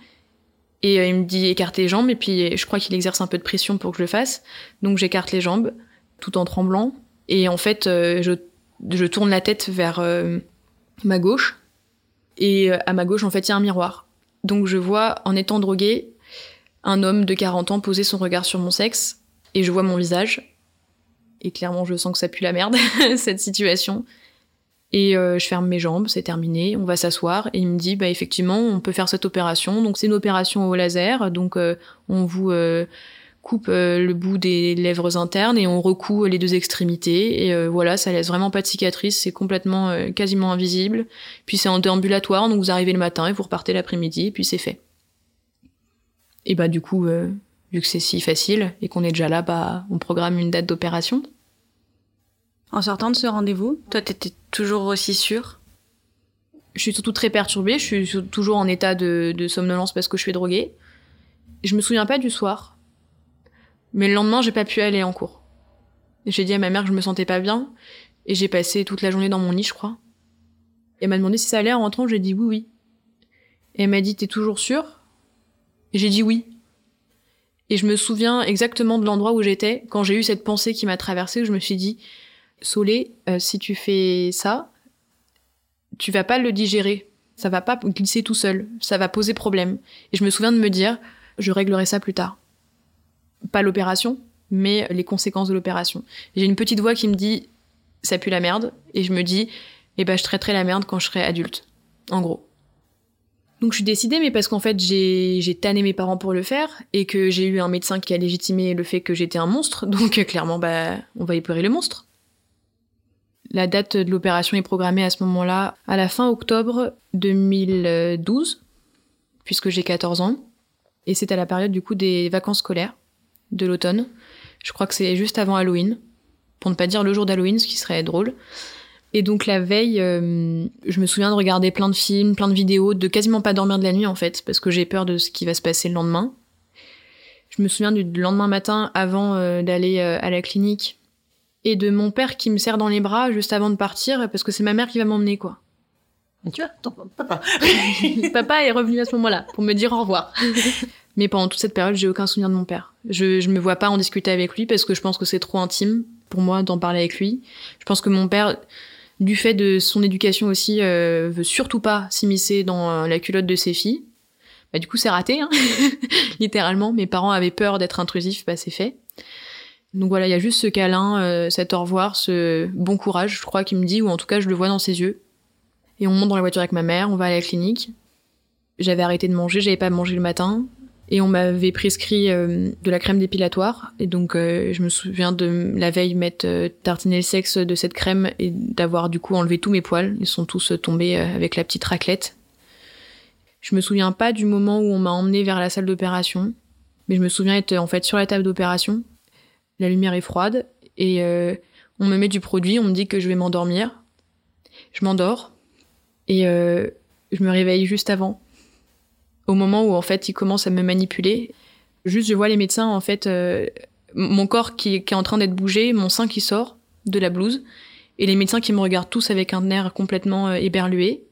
Et euh, il me dit écarte les jambes et puis je crois qu'il exerce un peu de pression pour que je le fasse. Donc j'écarte les jambes tout en tremblant et en fait euh, je, tourne la tête vers euh, ma gauche et à ma gauche en fait il y a un miroir. Donc je vois en étant droguée un homme de 40 ans poser son regard sur mon sexe et je vois mon visage. Et clairement, je sens que ça pue la merde, cette situation. Et euh, je ferme mes jambes, c'est terminé, on va s'asseoir. Et il me dit, bah effectivement, on peut faire cette opération. Donc c'est une opération au laser, donc euh, on vous euh, coupe le bout des lèvres internes et on recoue les deux extrémités. Et voilà, ça laisse vraiment pas de cicatrice, c'est complètement quasiment invisible. Puis c'est en déambulatoire, donc vous arrivez le matin et vous repartez l'après-midi, et puis c'est fait. Et bah du coup, vu que c'est si facile et qu'on est déjà là, bah, on programme une date d'opération. En sortant de ce rendez-vous, toi, t'étais toujours aussi sûre Je suis surtout très perturbée, je suis toujours en état de, somnolence parce que je suis droguée. Je me souviens pas du soir, mais le lendemain, j'ai pas pu aller en cours. J'ai dit à ma mère que je me sentais pas bien et j'ai passé toute la journée dans mon lit, je crois. Et elle m'a demandé si ça allait en rentrant, j'ai dit oui, oui. Et elle m'a dit, t'es toujours sûre? Et j'ai dit oui. Et je me souviens exactement de l'endroit où j'étais quand j'ai eu cette pensée qui m'a traversée, où je me suis dit, Solé, euh, si tu fais ça, tu vas pas le digérer. Ça va pas glisser tout seul. Ça va poser problème. Et je me souviens de me dire, je réglerai ça plus tard. Pas l'opération, mais les conséquences de l'opération. J'ai une petite voix qui me dit, ça pue la merde. Et je me dis, eh ben, je traiterai la merde quand je serai adulte. En gros. Donc je suis décidée, mais parce qu'en fait j'ai, tanné mes parents pour le faire et que j'ai eu un médecin qui a légitimé le fait que j'étais un monstre, donc clairement bah on va épurer le monstre. La date de l'opération est programmée à ce moment-là, à la fin octobre 2012, puisque j'ai 14 ans, et c'est à la période du coup des vacances scolaires de l'automne. Je crois que c'est juste avant Halloween, pour ne pas dire le jour d'Halloween, ce qui serait drôle. Et donc la veille, euh, je me souviens de regarder plein de films, plein de vidéos, de quasiment pas dormir de la nuit en fait, parce que j'ai peur de ce qui va se passer le lendemain. Je me souviens du lendemain matin avant euh, d'aller euh, à la clinique et de mon père qui me serre dans les bras juste avant de partir, parce que c'est ma mère qui va m'emmener quoi. Mais tu vois, ton papa. Papa est revenu à ce moment-là pour me dire au revoir. Mais pendant toute cette période, j'ai aucun souvenir de mon père. Je, je me vois pas en discuter avec lui parce que je pense que c'est trop intime pour moi d'en parler avec lui. Je pense que mon père, du fait de son éducation aussi, euh, veut surtout pas s'immiscer dans euh, la culotte de ses filles. Bah, du coup, c'est raté, hein littéralement. Mes parents avaient peur d'être intrusifs, bah, c'est fait. Donc voilà, il y a juste ce câlin, euh, cet au revoir, ce bon courage, je crois, qu'il me dit, ou en tout cas, je le vois dans ses yeux. Et on monte dans la voiture avec ma mère, on va à la clinique. J'avais arrêté de manger, j'avais pas mangé le matin. Et on m'avait prescrit euh, de la crème dépilatoire. Et donc, euh, je me souviens de la veille m'être euh, tartiné le sexe de cette crème et d'avoir du coup enlevé tous mes poils. Ils sont tous tombés avec la petite raclette. Je me souviens pas du moment où on m'a emmené vers la salle d'opération. Mais je me souviens être en fait sur la table d'opération. La lumière est froide. Et on me met du produit, on me dit que je vais m'endormir. Je m'endors. Et je me réveille juste avant au moment où en fait il commence à me manipuler. Juste je vois les médecins en fait, euh, mon corps qui, est en train d'être bougé, mon sein qui sort de la blouse, et les médecins qui me regardent tous avec un air complètement euh, éberlué.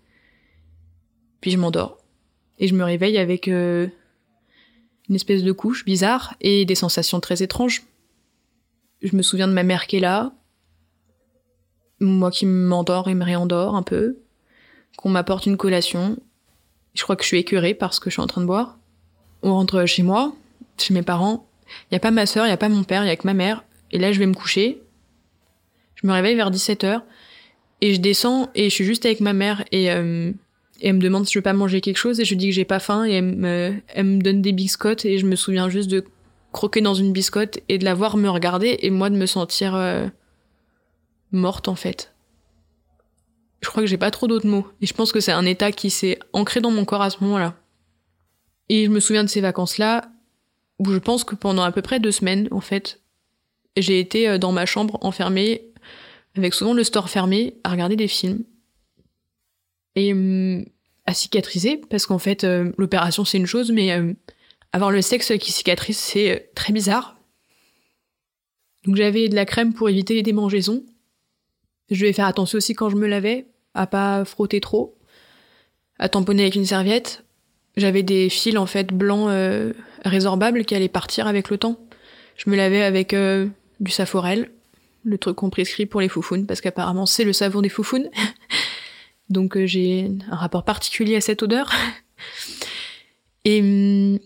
Puis je m'endors et je me réveille avec euh, une espèce de couche bizarre et des sensations très étranges. Je me souviens de ma mère qui est là, moi qui m'endors et me réendors un peu, qu'on m'apporte une collation, je crois que je suis écœurée par ce que je suis en train de boire. On rentre chez moi, chez mes parents. Il n'y a pas ma sœur, il n'y a pas mon père, il y a que ma mère. Et là, je vais me coucher. Je me réveille vers 17h. Et je descends et je suis juste avec ma mère et, euh, et elle me demande si je veux pas manger quelque chose et je dis que j'ai pas faim et elle me, elle me donne des biscottes et je me souviens juste de croquer dans une biscotte et de la voir me regarder et moi de me sentir euh, morte en fait je crois que j'ai pas trop d'autres mots. Et je pense que c'est un état qui s'est ancré dans mon corps à ce moment-là. Et je me souviens de ces vacances-là, où je pense que pendant à peu près deux semaines, en fait, j'ai été euh, dans ma chambre enfermée, avec souvent le store fermé, à regarder des films. Et hum, à cicatriser, parce qu'en fait, euh, l'opération c'est une chose, mais euh, avoir le sexe qui cicatrise, c'est très bizarre. Donc j'avais de la crème pour éviter les démangeaisons, je vais faire attention aussi quand je me lavais, à pas frotter trop, à tamponner avec une serviette. J'avais des fils en fait blancs euh, résorbables qui allaient partir avec le temps. Je me lavais avec euh, du saforel, le truc qu'on prescrit pour les foufounes, parce qu'apparemment c'est le savon des foufounes. Donc euh, j'ai un rapport particulier à cette odeur. Et hum,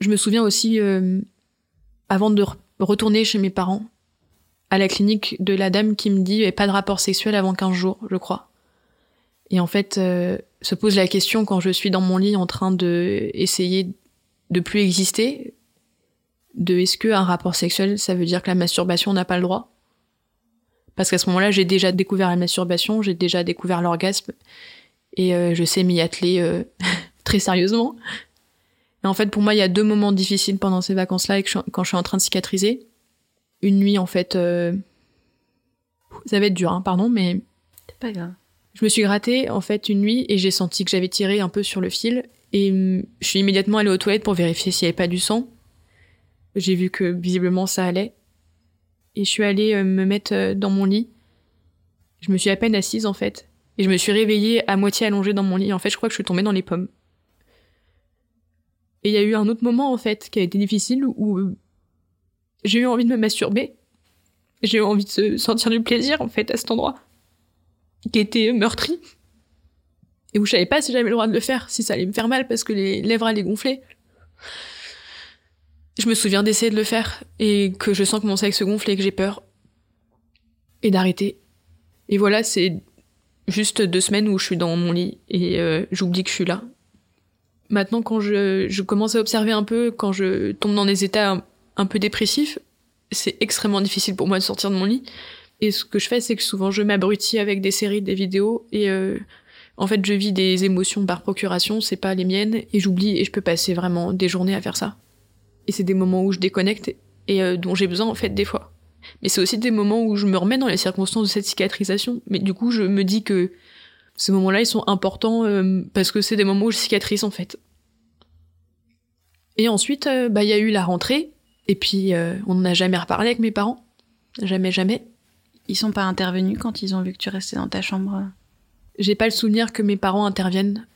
je me souviens aussi, avant de retourner chez mes parents, à la clinique de la dame qui me dit pas de rapport sexuel avant 15 jours, je crois. Et en fait, euh, se pose la question quand je suis dans mon lit en train de essayer de plus exister, de est-ce que un rapport sexuel, ça veut dire que la masturbation n'a pas le droit? Parce qu'à ce moment-là, j'ai déjà découvert la masturbation, j'ai déjà découvert l'orgasme, et euh, je sais m'y atteler euh, très sérieusement. Et en fait, pour moi, il y a deux moments difficiles pendant ces vacances-là, quand je suis en train de cicatriser une nuit en fait. Ça va être dur, hein, pardon, mais. C'est pas grave. Je me suis grattée en fait une nuit et j'ai senti que j'avais tiré un peu sur le fil et hum, je suis immédiatement allée aux toilettes pour vérifier s'il n'y avait pas du sang. J'ai vu que visiblement ça allait. et je suis allée euh, me mettre euh, dans mon lit. Je me suis à peine assise en fait. Et je me suis réveillée à moitié allongée dans mon lit. En fait, je crois que je suis tombée dans les pommes. Et il y a eu un autre moment en fait qui a été difficile où euh, j'ai eu envie de me masturber. J'ai eu envie de sentir du plaisir en fait à cet endroit qui était meurtri et où je savais pas si j'avais le droit de le faire, si ça allait me faire mal parce que les lèvres allaient gonfler. Je me souviens d'essayer de le faire et que je sens que mon sexe se gonfle et que j'ai peur et d'arrêter. Et voilà, c'est juste deux semaines où je suis dans mon lit et euh, j'oublie que je suis là. Maintenant, quand je, commence à observer un peu, quand je tombe dans des états un peu dépressifs, c'est extrêmement difficile pour moi de sortir de mon lit. Et ce que je fais, c'est que souvent je m'abrutis avec des séries, des vidéos, et euh, en fait, je vis des émotions par procuration, c'est pas les miennes, et j'oublie, et je peux passer vraiment des journées à faire ça. Et c'est des moments où je déconnecte, et euh, dont j'ai besoin en fait des fois. Mais c'est aussi des moments où je me remets dans les circonstances de cette cicatrisation. Mais du coup, je me dis que ces moments-là, ils sont importants euh, parce que c'est des moments où je cicatrise en fait. Et ensuite, bah il y a eu la rentrée, et puis on n'a jamais reparlé avec mes parents, jamais, jamais. Ils sont pas intervenus quand ils ont vu que tu restais dans ta chambre J'ai pas le souvenir que mes parents interviennent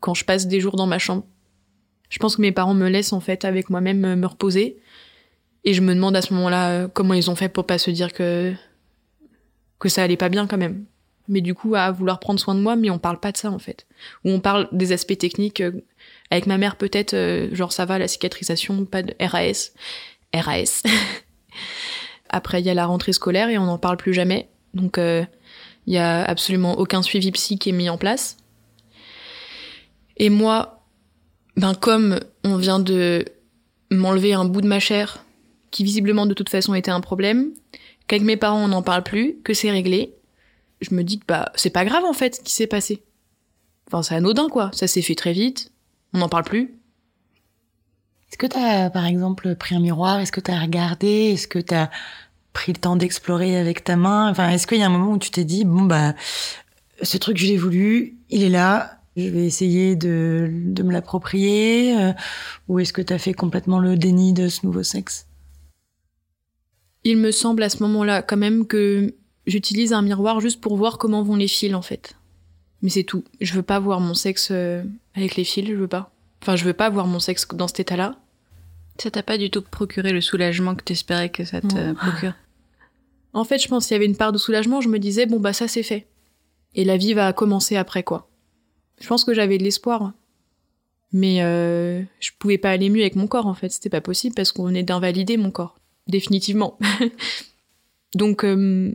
quand je passe des jours dans ma chambre. Je pense que mes parents me laissent en fait avec moi-même me reposer. Et je me demande à ce moment-là comment ils ont fait pour pas se dire que que ça allait pas bien quand même. Mais du coup, à vouloir prendre soin de moi, mais on parle pas de ça en fait. Ou on parle des aspects techniques. Avec ma mère peut-être, genre ça va, la cicatrisation, pas de RAS. RAS. Après, il y a la rentrée scolaire et on n'en parle plus jamais. Donc, il euh, y a absolument aucun suivi psy qui est mis en place. Et moi, ben comme on vient de m'enlever un bout de ma chair, qui visiblement de toute façon était un problème, qu'avec mes parents on n'en parle plus, que c'est réglé, je me dis que bah c'est pas grave en fait ce qui s'est passé. Enfin c'est anodin quoi, ça s'est fait très vite, on n'en parle plus. Est-ce que tu as, par exemple, pris un miroir? Est-ce que tu as regardé? Est-ce que tu as pris le temps d'explorer avec ta main? Enfin, est-ce qu'il y a un moment où tu t'es dit, bon, bah, ce truc, je l'ai voulu, il est là, je vais essayer de, de me l'approprier euh, Ou est-ce que tu as fait complètement le déni de ce nouveau sexe? Il me semble à ce moment-là, quand même, que j'utilise un miroir juste pour voir comment vont les fils, en fait. Mais c'est tout. Je veux pas voir mon sexe euh, avec les fils, je veux pas. Enfin, je veux pas voir mon sexe dans cet état-là. Ça t'a pas du tout procuré le soulagement que t'espérais que ça te procure En fait, je pense qu'il y avait une part de soulagement, je me disais, bon, bah ça c'est fait. Et la vie va commencer après, quoi. Je pense que j'avais de l'espoir. Mais euh, je pouvais pas aller mieux avec mon corps, en fait. C'était pas possible parce qu'on venait d'invalider mon corps. Définitivement. Donc, euh,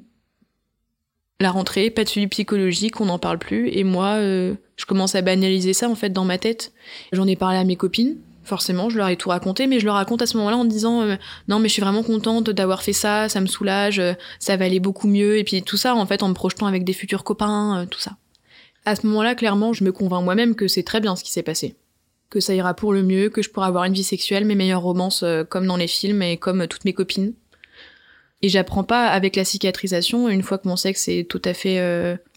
la rentrée, pas de suivi psychologique, on n'en parle plus. Et moi, euh, je commence à banaliser ça en fait dans ma tête. J'en ai parlé à mes copines. Forcément, je leur ai tout raconté, mais je leur raconte à ce moment-là en disant euh, non, mais je suis vraiment contente d'avoir fait ça, ça me soulage, euh, ça va aller beaucoup mieux, et puis tout ça en fait en me projetant avec des futurs copains, tout ça. À ce moment-là, clairement, je me convainc moi-même que c'est très bien ce qui s'est passé, que ça ira pour le mieux, que je pourrai avoir une vie sexuelle, mes meilleures romances comme dans les films et comme toutes mes copines. Et j'apprends pas avec la cicatrisation, une fois que mon sexe est tout à fait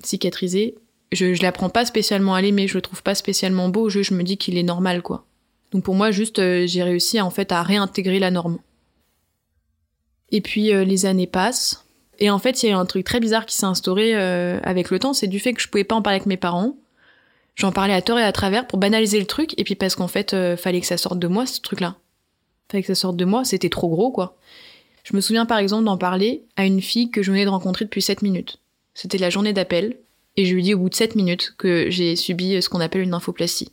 cicatrisé, je, l'apprends pas spécialement à l'aimer, je le trouve pas spécialement beau, je, me dis qu'il est normal, quoi. Donc pour moi, juste, euh, j'ai réussi en fait à réintégrer la norme. Et puis euh, les années passent, et en fait, il y a un truc très bizarre qui s'est instauré euh, avec le temps, c'est du fait que je pouvais pas en parler avec mes parents. J'en parlais à tort et à travers pour banaliser le truc, et puis parce qu'en fait, fallait que ça sorte de moi, ce truc-là. Fallait que ça sorte de moi, c'était trop gros, quoi. Je me souviens par exemple d'en parler à une fille que je venais de rencontrer depuis 7 minutes. C'était la journée d'appel, et je lui dis au bout de 7 minutes que j'ai subi ce qu'on appelle une infoplastie.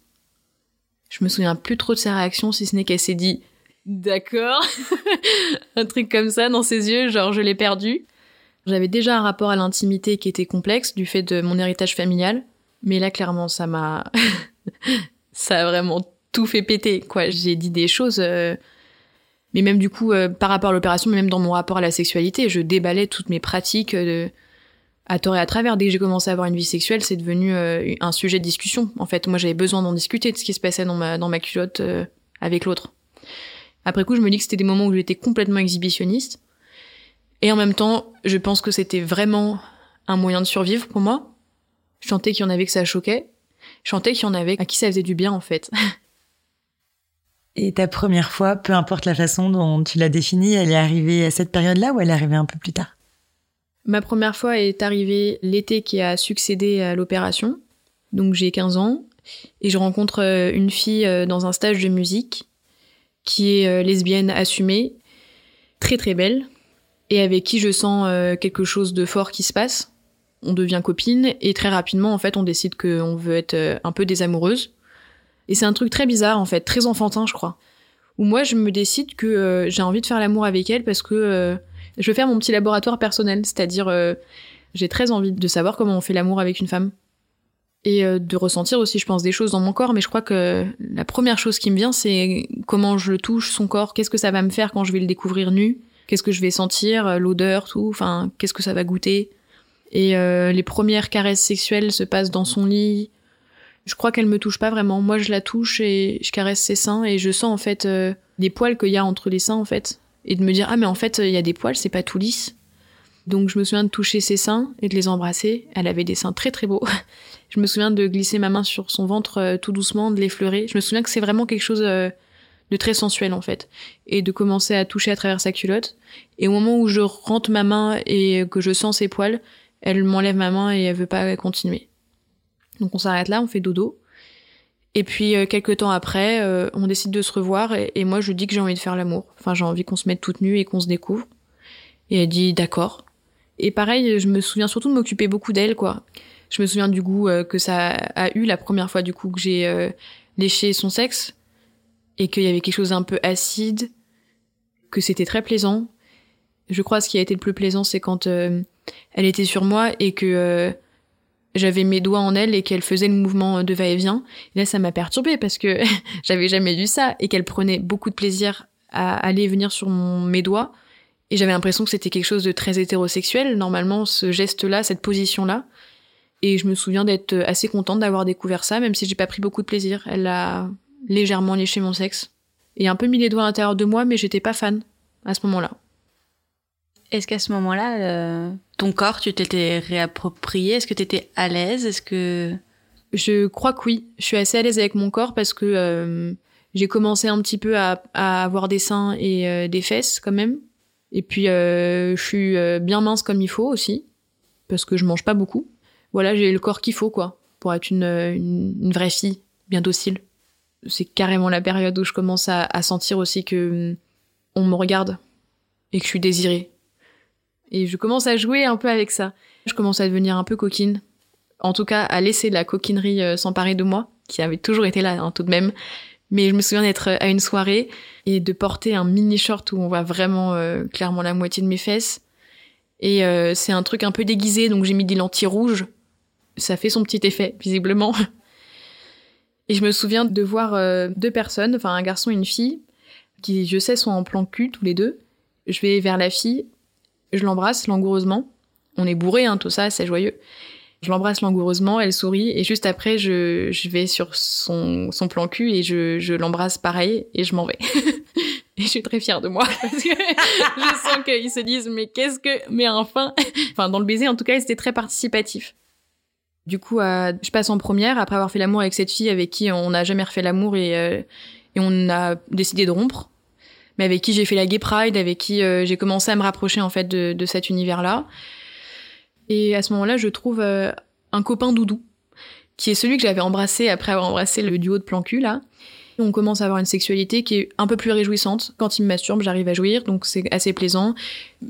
Je me souviens plus trop de sa réaction, si ce n'est qu'elle s'est dit D'accord, un truc comme ça dans ses yeux, genre je l'ai perdu. J'avais déjà un rapport à l'intimité qui était complexe du fait de mon héritage familial, mais là clairement ça m'a, ça a vraiment tout fait péter quoi. J'ai dit des choses, euh, mais même du coup euh, par rapport à l'opération, mais même dans mon rapport à la sexualité, je déballais toutes mes pratiques euh, à tort et à travers. Dès que j'ai commencé à avoir une vie sexuelle, c'est devenu euh, un sujet de discussion. En fait, moi, j'avais besoin d'en discuter de ce qui se passait dans ma, dans ma culotte euh, avec l'autre. Après coup, je me dis que c'était des moments où j'étais complètement exhibitionniste. Et en même temps, je pense que c'était vraiment un moyen de survivre pour moi. Je sentais qu'il y en avait que ça choquait. Je sentais qu'il y en avait à qui ça faisait du bien, en fait. Et ta première fois, peu importe la façon dont tu l'as définie, elle est arrivée à cette période-là ou elle est arrivée un peu plus tard? Ma première fois est arrivée l'été qui a succédé à l'opération. Donc j'ai 15 ans et je rencontre euh, une fille euh, dans un stage de musique qui est euh, lesbienne assumée, très très belle et avec qui je sens quelque chose de fort qui se passe. On devient copine et très rapidement en fait on décide qu'on veut être un peu des amoureuses. Et c'est un truc très bizarre en fait, très enfantin je crois. Où moi je me décide que j'ai envie de faire l'amour avec elle parce que je veux faire mon petit laboratoire personnel, c'est-à-dire euh, j'ai très envie de savoir comment on fait l'amour avec une femme et euh, de ressentir aussi, je pense, des choses dans mon corps. Mais je crois que la première chose qui me vient, c'est comment je touche son corps, qu'est-ce que ça va me faire quand je vais le découvrir nu, qu'est-ce que je vais sentir, euh, l'odeur, tout, enfin, qu'est-ce que ça va goûter? Et les premières caresses sexuelles se passent dans son lit. Je crois qu'elle me touche pas vraiment. Moi, je la touche et je caresse ses seins et je sens en fait les poils qu'il y a entre les seins en fait et de me dire ah mais en fait il y a des poils, c'est pas tout lisse. Donc je me souviens de toucher ses seins et de les embrasser. Elle avait des seins très très beaux. je me souviens de glisser ma main sur son ventre euh, tout doucement, de l'effleurer. Je me souviens que c'est vraiment quelque chose euh, de très sensuel en fait. Et de commencer à toucher à travers sa culotte. Et au moment où je rentre ma main et que je sens ses poils, elle m'enlève ma main et elle veut pas continuer. Donc on s'arrête là, on fait dodo. Et puis euh, quelques temps après, euh, on décide de se revoir et, moi je dis que j'ai envie de faire l'amour. Enfin, j'ai envie qu'on se mette toutes nues et qu'on se découvre. Et elle dit d'accord. Et pareil, je me souviens surtout de m'occuper beaucoup d'elle, quoi. Je me souviens du goût euh, que ça a eu la première fois du coup que j'ai léché son sexe et qu'il y avait quelque chose d'un peu acide, que c'était très plaisant. Je crois ce qui a été le plus plaisant, c'est quand elle était sur moi et que j'avais mes doigts en elle et qu'elle faisait le mouvement de va-et-vient. Et là, ça m'a perturbée parce que j'avais jamais vu ça et qu'elle prenait beaucoup de plaisir à aller venir sur mes doigts. Et j'avais l'impression que c'était quelque chose de très hétérosexuel, normalement, ce geste-là, cette position-là. Et je me souviens d'être assez contente d'avoir découvert ça, même si j'ai pas pris beaucoup de plaisir. Elle a légèrement léché mon sexe. Et un peu mis les doigts à l'intérieur de moi, mais j'étais pas fan à ce moment-là. Est-ce qu'à ce, moment-là, euh, ton corps, tu t'étais réapproprié? Est-ce que tu étais à l'aise? Est-ce que je crois que oui. Je suis assez à l'aise avec mon corps parce que euh, j'ai commencé un petit peu à, avoir des seins et euh, des fesses quand même. Et puis je suis bien mince comme il faut aussi parce que je mange pas beaucoup. Voilà, j'ai le corps qu'il faut quoi pour être une, vraie fille bien docile. C'est carrément la période où je commence à, à sentir aussi que on me regarde et que je suis désirée et je commence à jouer un peu avec ça. Je commence à devenir un peu coquine. En tout cas, à laisser la coquinerie euh, s'emparer de moi, qui avait toujours été là, hein, tout de même. Mais je me souviens d'être à une soirée et de porter un mini short où on voit vraiment euh, clairement la moitié de mes fesses. Et euh, c'est un truc un peu déguisé, donc j'ai mis des lentilles rouges. Ça fait son petit effet, visiblement. Et je me souviens de voir deux personnes, enfin un garçon et une fille, qui je sais sont en plan cul tous les deux. Je vais vers la fille je l'embrasse langoureusement. On est bourré, hein, tout ça, c'est joyeux. Je l'embrasse langoureusement, elle sourit, et juste après, je, je vais sur son, son plan cul et je, je l'embrasse pareil, et je m'en vais. et je suis très fière de moi, parce que je sens qu'ils se disent, mais qu'est-ce que, mais enfin, enfin, dans le baiser, en tout cas, c'était très participatif. Du coup, euh, je passe en première, après avoir fait l'amour avec cette fille avec qui on n'a jamais refait l'amour et, euh, et on a décidé de rompre mais avec qui j'ai fait la Gay Pride, avec qui euh, j'ai commencé à me rapprocher en fait de, de cet univers-là. Et à ce moment-là, je trouve euh, un copain doudou, qui est celui que j'avais embrassé après avoir embrassé le duo de plan cul là. On commence à avoir une sexualité qui est un peu plus réjouissante. Quand il me masturbe, j'arrive à jouir, donc c'est assez plaisant.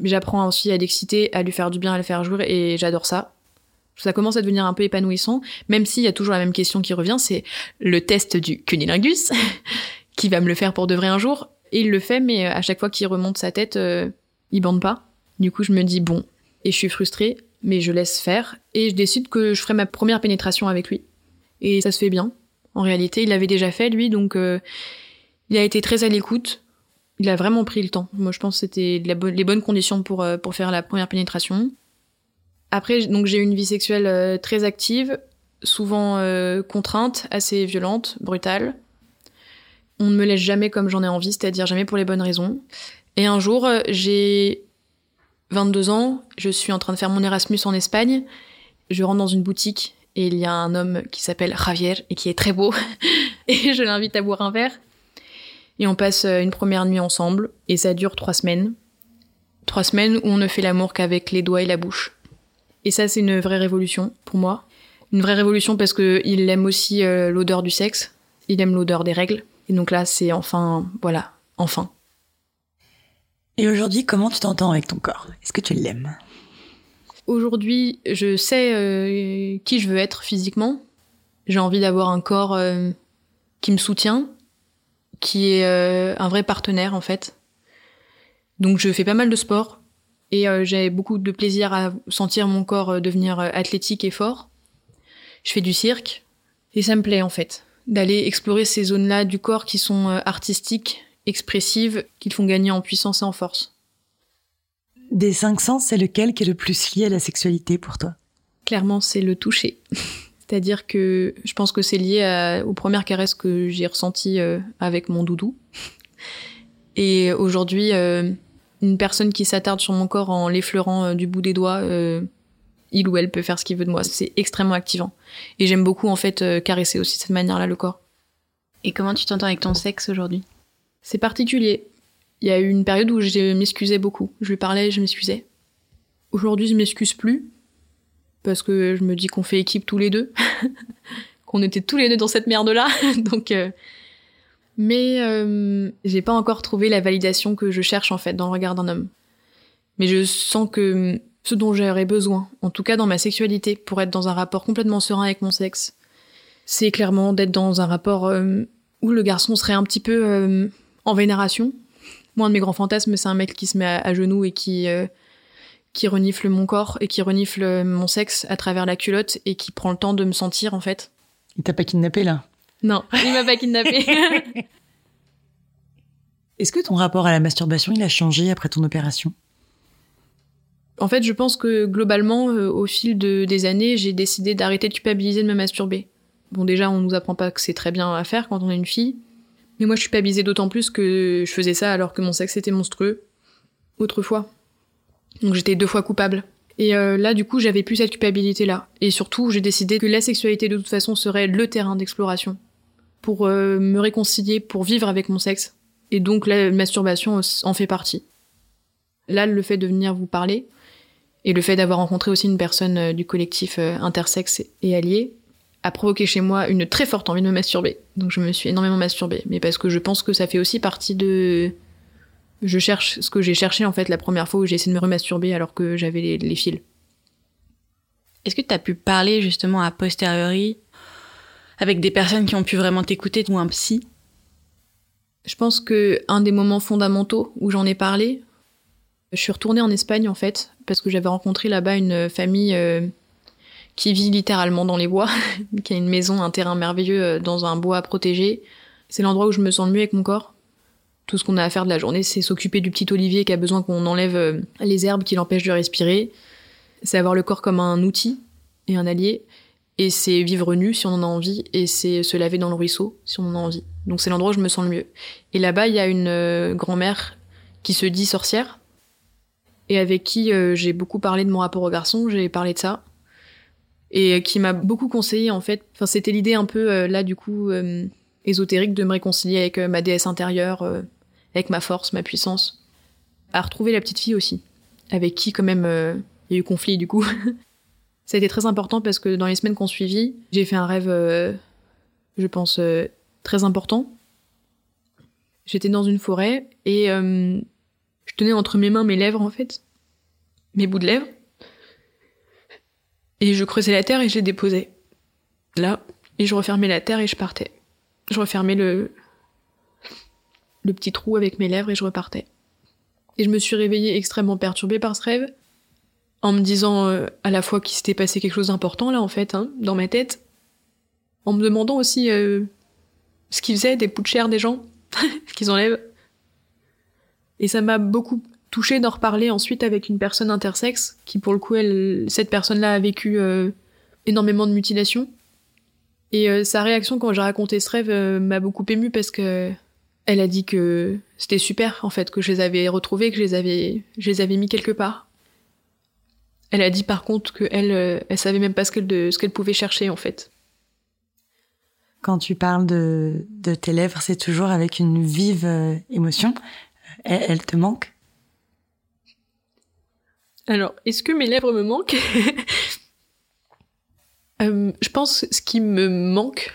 J'apprends aussi à l'exciter, à lui faire du bien, à le faire jouir, et j'adore ça. Ça commence à devenir un peu épanouissant, même s'il y a toujours la même question qui revient, c'est le test du cunilingus, qui va me le faire pour de vrai un jour. Et il le fait, mais euh, à chaque fois qu'il remonte sa tête, euh, il bande pas. Du coup, je me dis bon. Et je suis frustrée, mais je laisse faire. Et je décide que je ferai ma première pénétration avec lui. Et ça se fait bien. En réalité, il l'avait déjà fait, lui, donc euh, il a été très à l'écoute. Il a vraiment pris le temps. Moi, je pense que c'était les bonnes conditions pour, pour faire la première pénétration. Après, donc j'ai une vie sexuelle très active, souvent contrainte, assez violente, brutale. On ne me laisse jamais comme j'en ai envie, c'est-à-dire jamais pour les bonnes raisons. Et un jour, euh, j'ai 22 ans, je suis en train de faire mon Erasmus en Espagne. Je rentre dans une boutique et il y a un homme qui s'appelle Javier et qui est très beau. et je l'invite à boire un verre. Et on passe une première nuit ensemble, et ça dure trois semaines. Trois semaines où on ne fait l'amour qu'avec les doigts et la bouche. Et ça, c'est une vraie révolution pour moi. Une vraie révolution parce qu'il aime aussi l'odeur du sexe, il aime l'odeur des règles. Et donc là, c'est enfin, voilà, enfin. Et aujourd'hui, comment tu t'entends avec ton corps? Est-ce que tu l'aimes? Aujourd'hui, je sais euh, qui je veux être physiquement. J'ai envie d'avoir un corps euh, qui me soutient, qui est euh, un vrai partenaire en fait. Donc je fais pas mal de sport et j'ai beaucoup de plaisir à sentir mon corps devenir athlétique et fort. Je fais du cirque et ça me plaît en fait d'aller explorer ces zones-là du corps qui sont artistiques, expressives, qui font gagner en puissance et en force. Des cinq sens, c'est lequel qui est le plus lié à la sexualité pour toi? Clairement, c'est le toucher. C'est-à-dire que je pense que c'est lié aux premières caresses que j'ai ressenties euh, avec mon doudou. Et aujourd'hui, euh, une personne qui s'attarde sur mon corps en l'effleurant euh, du bout des doigts, il ou elle peut faire ce qu'il veut de moi. C'est extrêmement activant. Et j'aime beaucoup en fait caresser aussi de cette manière-là le corps. Et comment tu t'entends avec ton sexe aujourd'hui? C'est particulier. Il y a eu une période où je m'excusais beaucoup. Je lui parlais je m'excusais. Aujourd'hui, je m'excuse plus. Parce que je me dis qu'on fait équipe tous les deux. qu'on était tous les deux dans cette merde-là. Donc, euh, Mais euh, j'ai pas encore trouvé la validation que je cherche en fait dans le regard d'un homme. Mais je sens que ce dont j'aurais besoin, en tout cas dans ma sexualité, pour être dans un rapport complètement serein avec mon sexe, c'est clairement d'être dans un rapport euh, où le garçon serait un petit peu en vénération, moi, un de mes grands fantasmes, c'est un mec qui se met à, genoux et qui, euh, qui renifle mon corps et qui renifle mon sexe à travers la culotte et qui prend le temps de me sentir, en fait. Il t'a pas kidnappé, là? Non, il m'a pas kidnappé. Est-ce que ton rapport à la masturbation, il a changé après ton opération? En fait, je pense que globalement, euh, au fil de, des années, j'ai décidé d'arrêter de culpabiliser de me masturber. Bon, déjà, on nous apprend pas que c'est très bien à faire quand on est une fille. Mais moi, je bisée d'autant plus que je faisais ça alors que mon sexe était monstrueux autrefois. Donc j'étais deux fois coupable. Et euh, là, du coup, j'avais plus cette culpabilité-là. Et surtout, j'ai décidé que la sexualité, de toute façon, serait le terrain d'exploration. Pour euh, me réconcilier, pour vivre avec mon sexe. Et donc, la masturbation en fait partie. Là, le fait de venir vous parler, et le fait d'avoir rencontré aussi une personne euh, du collectif intersexe et allié, a provoqué chez moi une très forte envie de me masturber. Donc je me suis énormément masturbée. Mais parce que je pense que ça fait aussi partie de. Je cherche ce que j'ai cherché en fait la première fois où j'ai essayé de me remasturber alors que j'avais les, fils. Est-ce que tu as pu parler justement à posteriori avec des personnes qui ont pu vraiment t'écouter ou un psy? Je pense que un des moments fondamentaux où j'en ai parlé, je suis retournée en Espagne en fait parce que j'avais rencontré là-bas une famille. Euh, qui vit littéralement dans les bois, qui a une maison, un terrain merveilleux euh, dans un bois protégé. C'est l'endroit où je me sens le mieux avec mon corps. Tout ce qu'on a à faire de la journée, c'est s'occuper du petit olivier qui a besoin qu'on enlève euh, les herbes qui l'empêchent de respirer. C'est avoir le corps comme un outil et un allié. Et c'est vivre nu si on en a envie, et c'est se laver dans le ruisseau si on en a envie. Donc c'est l'endroit où je me sens le mieux. Et là-bas, il y a une euh, grand-mère qui se dit sorcière, et avec qui j'ai beaucoup parlé de mon rapport au garçon, j'ai parlé de ça et qui m'a beaucoup conseillé en fait. Enfin, c'était l'idée un peu euh, là du coup euh, ésotérique de me réconcilier avec euh, ma déesse intérieure, avec ma force, ma puissance, à retrouver la petite fille aussi, avec qui quand même il y a eu conflit du coup. Ça a été très important parce que dans les semaines qu'on suivit, j'ai fait un rêve, je pense, très important. J'étais dans une forêt et je tenais entre mes mains mes lèvres en fait, mes bouts de lèvres. Et je creusais la terre et je les déposais. Là. Et je refermais la terre et je partais. Je refermais le, le petit trou avec mes lèvres et je repartais. Et je me suis réveillée extrêmement perturbée par ce rêve, en me disant euh, à la fois qu'il s'était passé quelque chose d'important là en fait, hein, dans ma tête, en me demandant aussi euh, ce qu'ils faisaient des bouts de chair des gens, ce qu'ils enlèvent. Et ça m'a beaucoup touchée d'en reparler ensuite avec une personne intersexe qui pour le coup cette personne-là a vécu euh, énormément de mutilations. Et euh, sa réaction quand j'ai raconté ce rêve euh, m'a beaucoup émue parce que elle a dit que c'était super en fait que je les avais retrouvés que je les avais mis quelque part. Elle a dit par contre que elle savait même pas ce qu'elle pouvait chercher en fait. Quand tu parles de, tes lèvres, c'est toujours avec une vive émotion. Elle, elle te manque? Alors, est-ce que mes lèvres me manquent? Euh, Je pense ce qui me manque,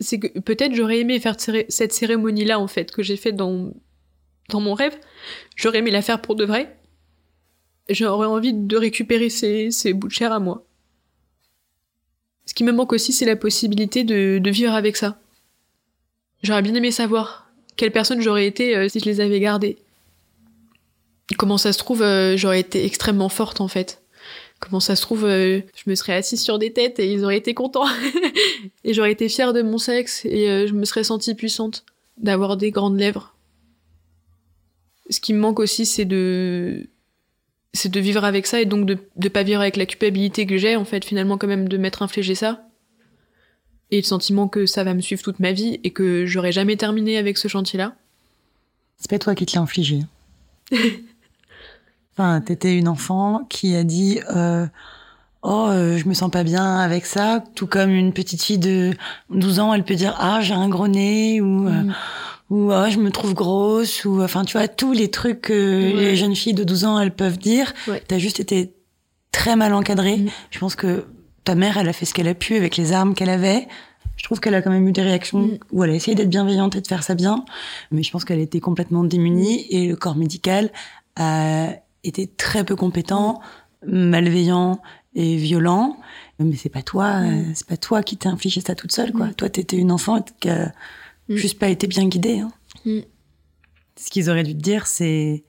c'est que peut-être j'aurais aimé faire cette cérémonie-là, en fait, que j'ai faite dans, dans mon rêve. J'aurais aimé la faire pour de vrai. J'aurais envie de récupérer ces, ces bouts de chair à moi. Ce qui me manque aussi, c'est la possibilité de, de vivre avec ça. J'aurais bien aimé savoir quelle personne j'aurais été euh, si je les avais gardées. Comment ça se trouve, euh, j'aurais été extrêmement forte en fait. Comment ça se trouve, euh, je me serais assise sur des têtes et ils auraient été contents. et j'aurais été fière de mon sexe et je me serais sentie puissante d'avoir des grandes lèvres. Ce qui me manque aussi, c'est de c'est de vivre avec ça et donc de de pas vivre avec la culpabilité que j'ai en fait finalement quand même de m'être infligé ça et le sentiment que ça va me suivre toute ma vie et que j'aurai jamais terminé avec ce chantier là. C'est pas toi qui te l'as infligé. enfin, t'étais une enfant qui a dit euh, Oh, euh, je me sens pas bien avec ça. Tout comme une petite fille de 12 ans, elle peut dire Ah, j'ai un gros nez ou, euh, Mm. ou Ah, je me trouve grosse. ou Enfin, tu vois, tous les trucs que Ouais. les jeunes filles de 12 ans, elles peuvent dire. Ouais. T'as juste été très mal encadrée. Mm. Je pense que ta mère, elle a fait ce qu'elle a pu avec les armes qu'elle avait. Je trouve qu'elle a quand même eu des réactions Mm. où elle a essayé d'être bienveillante et de faire ça bien, mais je pense qu'elle était complètement démunie et le corps médical a été très peu compétent, malveillant et violent. Mais c'est pas toi, Mm. euh, c'est pas toi qui t'es infligé ça toute seule, quoi. Toi, t'étais une enfant qui a Mm. juste pas été bien guidée. Hein. Mm. Ce qu'ils auraient dû te dire, c'est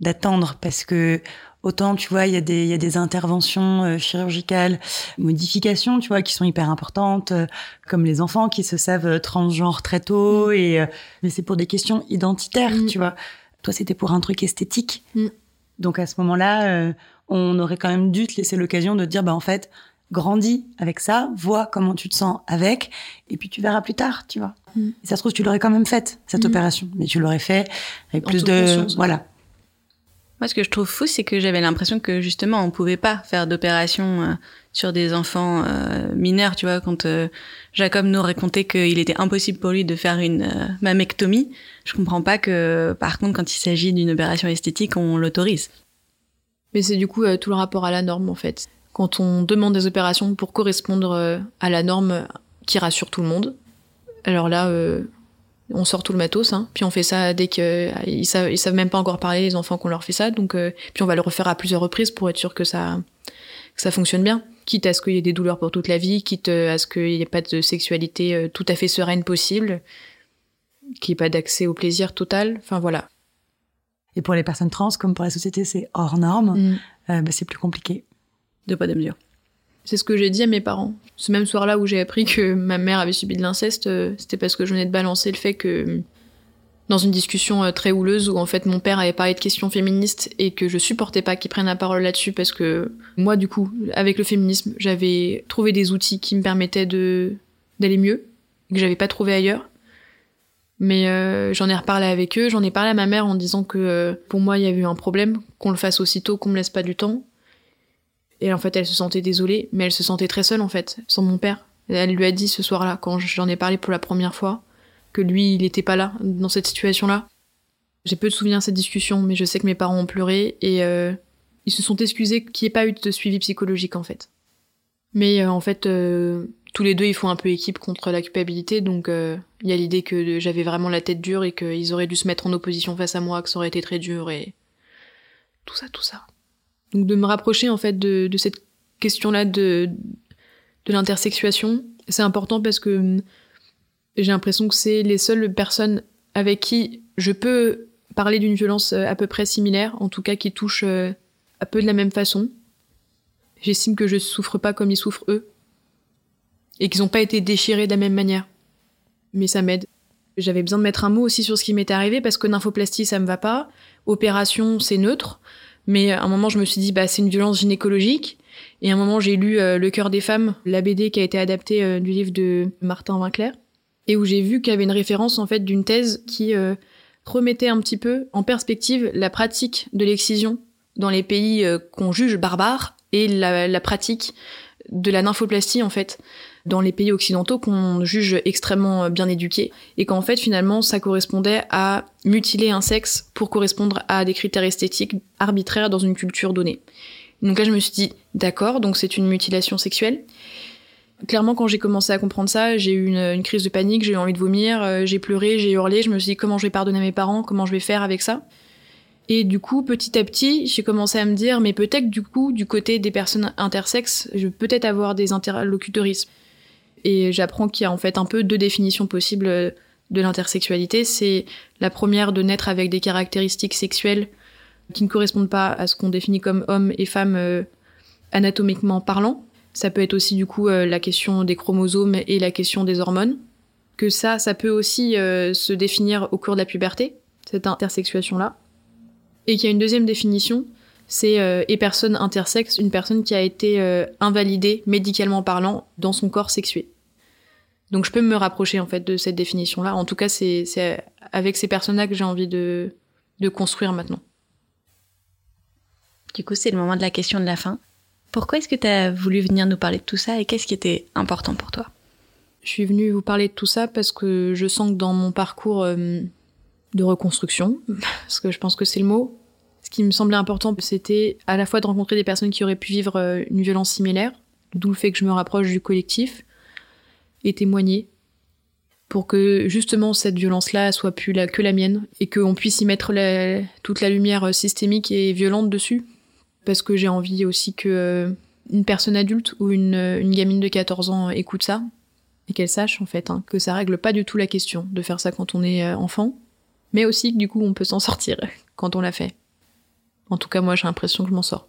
d'attendre parce que autant tu vois il y a des y a des interventions euh, chirurgicales modifications tu vois qui sont hyper importantes euh, comme les enfants qui se savent euh, transgenres très tôt et euh, mais c'est pour des questions identitaires Mm. tu vois toi c'était pour un truc esthétique Mm. donc à ce moment-là on aurait quand même dû te laisser l'occasion de te dire bah en fait grandis avec ça vois comment tu te sens avec et puis tu verras plus tard tu vois Mm. et ça se trouve tu l'aurais quand même faite cette Mm. opération mais tu l'aurais fait avec En plus de conscience. voilà Moi, ce que je trouve fou, c'est que j'avais l'impression que justement, on pouvait pas faire d'opération euh, sur des enfants euh, mineurs. Tu vois, quand euh, Jacob nous racontait qu'il était impossible pour lui de faire une mammectomie, je comprends pas que, par contre, quand il s'agit d'une opération esthétique, on l'autorise. Mais c'est du coup tout le rapport à la norme en fait. Quand on demande des opérations pour correspondre à la norme qui rassure tout le monde, alors là, on sort tout le matos, hein. puis on fait ça dès que euh, ils savent, ils savent même pas encore parler les enfants qu'on leur fait ça, donc euh, puis on va le refaire à plusieurs reprises pour être sûr que ça que ça fonctionne bien, quitte à ce qu'il y ait des douleurs pour toute la vie, quitte euh, à ce qu'il n'y ait pas de sexualité euh, tout à fait sereine possible, qu'il n'y ait pas d'accès au plaisir total, enfin voilà. Et pour les personnes trans, comme pour la société, c'est hors norme, Mm. euh, bah, c'est plus compliqué. De pas de mesure. C'est ce que j'ai dit à mes parents. Ce même soir-là où j'ai appris que ma mère avait subi de l'inceste, euh, c'était parce que je venais de balancer le fait que, dans une discussion euh, très houleuse où en fait mon père avait parlé de questions féministes et que je supportais pas qu'il prenne la parole là-dessus parce que moi, du coup, avec le féminisme, j'avais trouvé des outils qui me permettaient de d'aller mieux, que j'avais pas trouvé ailleurs. Mais euh, j'en ai reparlé avec eux, j'en ai parlé à ma mère en disant que pour moi il y avait eu un problème, qu'on le fasse aussitôt, qu'on me laisse pas du temps. Et en fait, elle se sentait désolée, mais elle se sentait très seule en fait, sans mon père. Elle lui a dit ce soir-là, quand j'en ai parlé pour la première fois, que lui, il était pas là, dans cette situation-là. J'ai peu de souvenirs de cette discussion, mais je sais que mes parents ont pleuré et euh, ils se sont excusés qu'il n'y ait pas eu de suivi psychologique en fait. Mais euh, en fait, euh, tous les deux, ils font un peu équipe contre la culpabilité, donc il y a l'idée que j'avais vraiment la tête dure et qu'ils auraient dû se mettre en opposition face à moi, que ça aurait été très dur et tout ça, tout ça. Donc de me rapprocher en fait de, cette question-là de, de l'intersexuation, c'est important parce que hum, j'ai l'impression que c'est les seules personnes avec qui je peux parler d'une violence euh, à peu près similaire, en tout cas qui touche euh, un peu de la même façon. J'estime que je souffre pas comme ils souffrent eux, et qu'ils n'ont pas été déchirés de la même manière. Mais ça m'aide. J'avais besoin de mettre un mot aussi sur ce qui m'était arrivé parce que nymphoplastie ça me va pas, opération c'est neutre, mais à un moment je me suis dit bah c'est une violence gynécologique. Et à un moment j'ai lu euh, Le cœur des femmes, la BD qui a été adaptée euh, du livre de Martin Winkler. Et où j'ai vu qu'il y avait une référence en fait d'une thèse qui euh, remettait un petit peu en perspective la pratique de l'excision dans les pays qu'on juge barbares et la, la pratique de la nymphoplastie en fait dans les pays occidentaux qu'on juge extrêmement bien éduqués et qu'en fait finalement ça correspondait à mutiler un sexe pour correspondre à des critères esthétiques arbitraires dans une culture donnée. Donc là je me suis dit d'accord, donc c'est une mutilation sexuelle. Clairement, quand j'ai commencé à comprendre ça, j'ai eu une, crise de panique, j'ai eu envie de vomir, euh, j'ai pleuré, j'ai hurlé, je me suis dit comment je vais pardonner à mes parents, comment je vais faire avec ça? Et du coup, petit à petit, j'ai commencé à me dire, mais peut-être du coup, du côté des personnes intersexes, je vais peut-être avoir des interlocuteurismes. Et j'apprends qu'il y a en fait un peu deux définitions possibles de l'intersexualité. C'est la première de naître avec des caractéristiques sexuelles qui ne correspondent pas à ce qu'on définit comme homme et femme euh, anatomiquement parlant. Ça peut être aussi du coup euh, la question des chromosomes et la question des hormones. Que ça, ça peut aussi euh, se définir au cours de la puberté, cette intersexuation-là. Et qu'il y a une deuxième définition, c'est euh, et personne intersexe, une personne qui a été invalidée médicalement parlant dans son corps sexué. Donc je peux me rapprocher en fait de cette définition-là. En tout cas, c'est avec ces personnes-là que j'ai envie de, de construire maintenant. Du coup, c'est le moment de la question de la fin. Pourquoi est-ce que tu as voulu venir nous parler de tout ça et qu'est-ce qui était important pour toi? Je suis venue vous parler de tout ça parce que je sens que dans mon parcours euh, de reconstruction, parce que je pense que c'est le mot, ce qui me semblait important, c'était à la fois de rencontrer des personnes qui auraient pu vivre euh, une violence similaire, d'où le fait que je me rapproche du collectif, et témoigner pour que justement cette violence-là soit plus que la mienne et qu'on puisse y mettre toute la lumière euh, systémique et violente dessus parce que j'ai envie aussi que euh, une personne adulte ou une, une, gamine de 14 ans écoute ça et qu'elle sache en fait hein, que ça règle pas du tout la question de faire ça quand on est euh, enfant, mais aussi que du coup on peut s'en sortir quand on l'a fait. En tout cas moi j'ai l'impression que je m'en sors.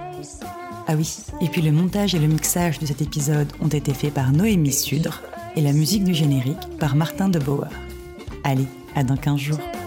Ah oui, et puis le montage et le mixage de cet épisode ont été faits par Noémie Sudre, et la musique du générique par Martin de Bauer. Allez, à dans 15 jours.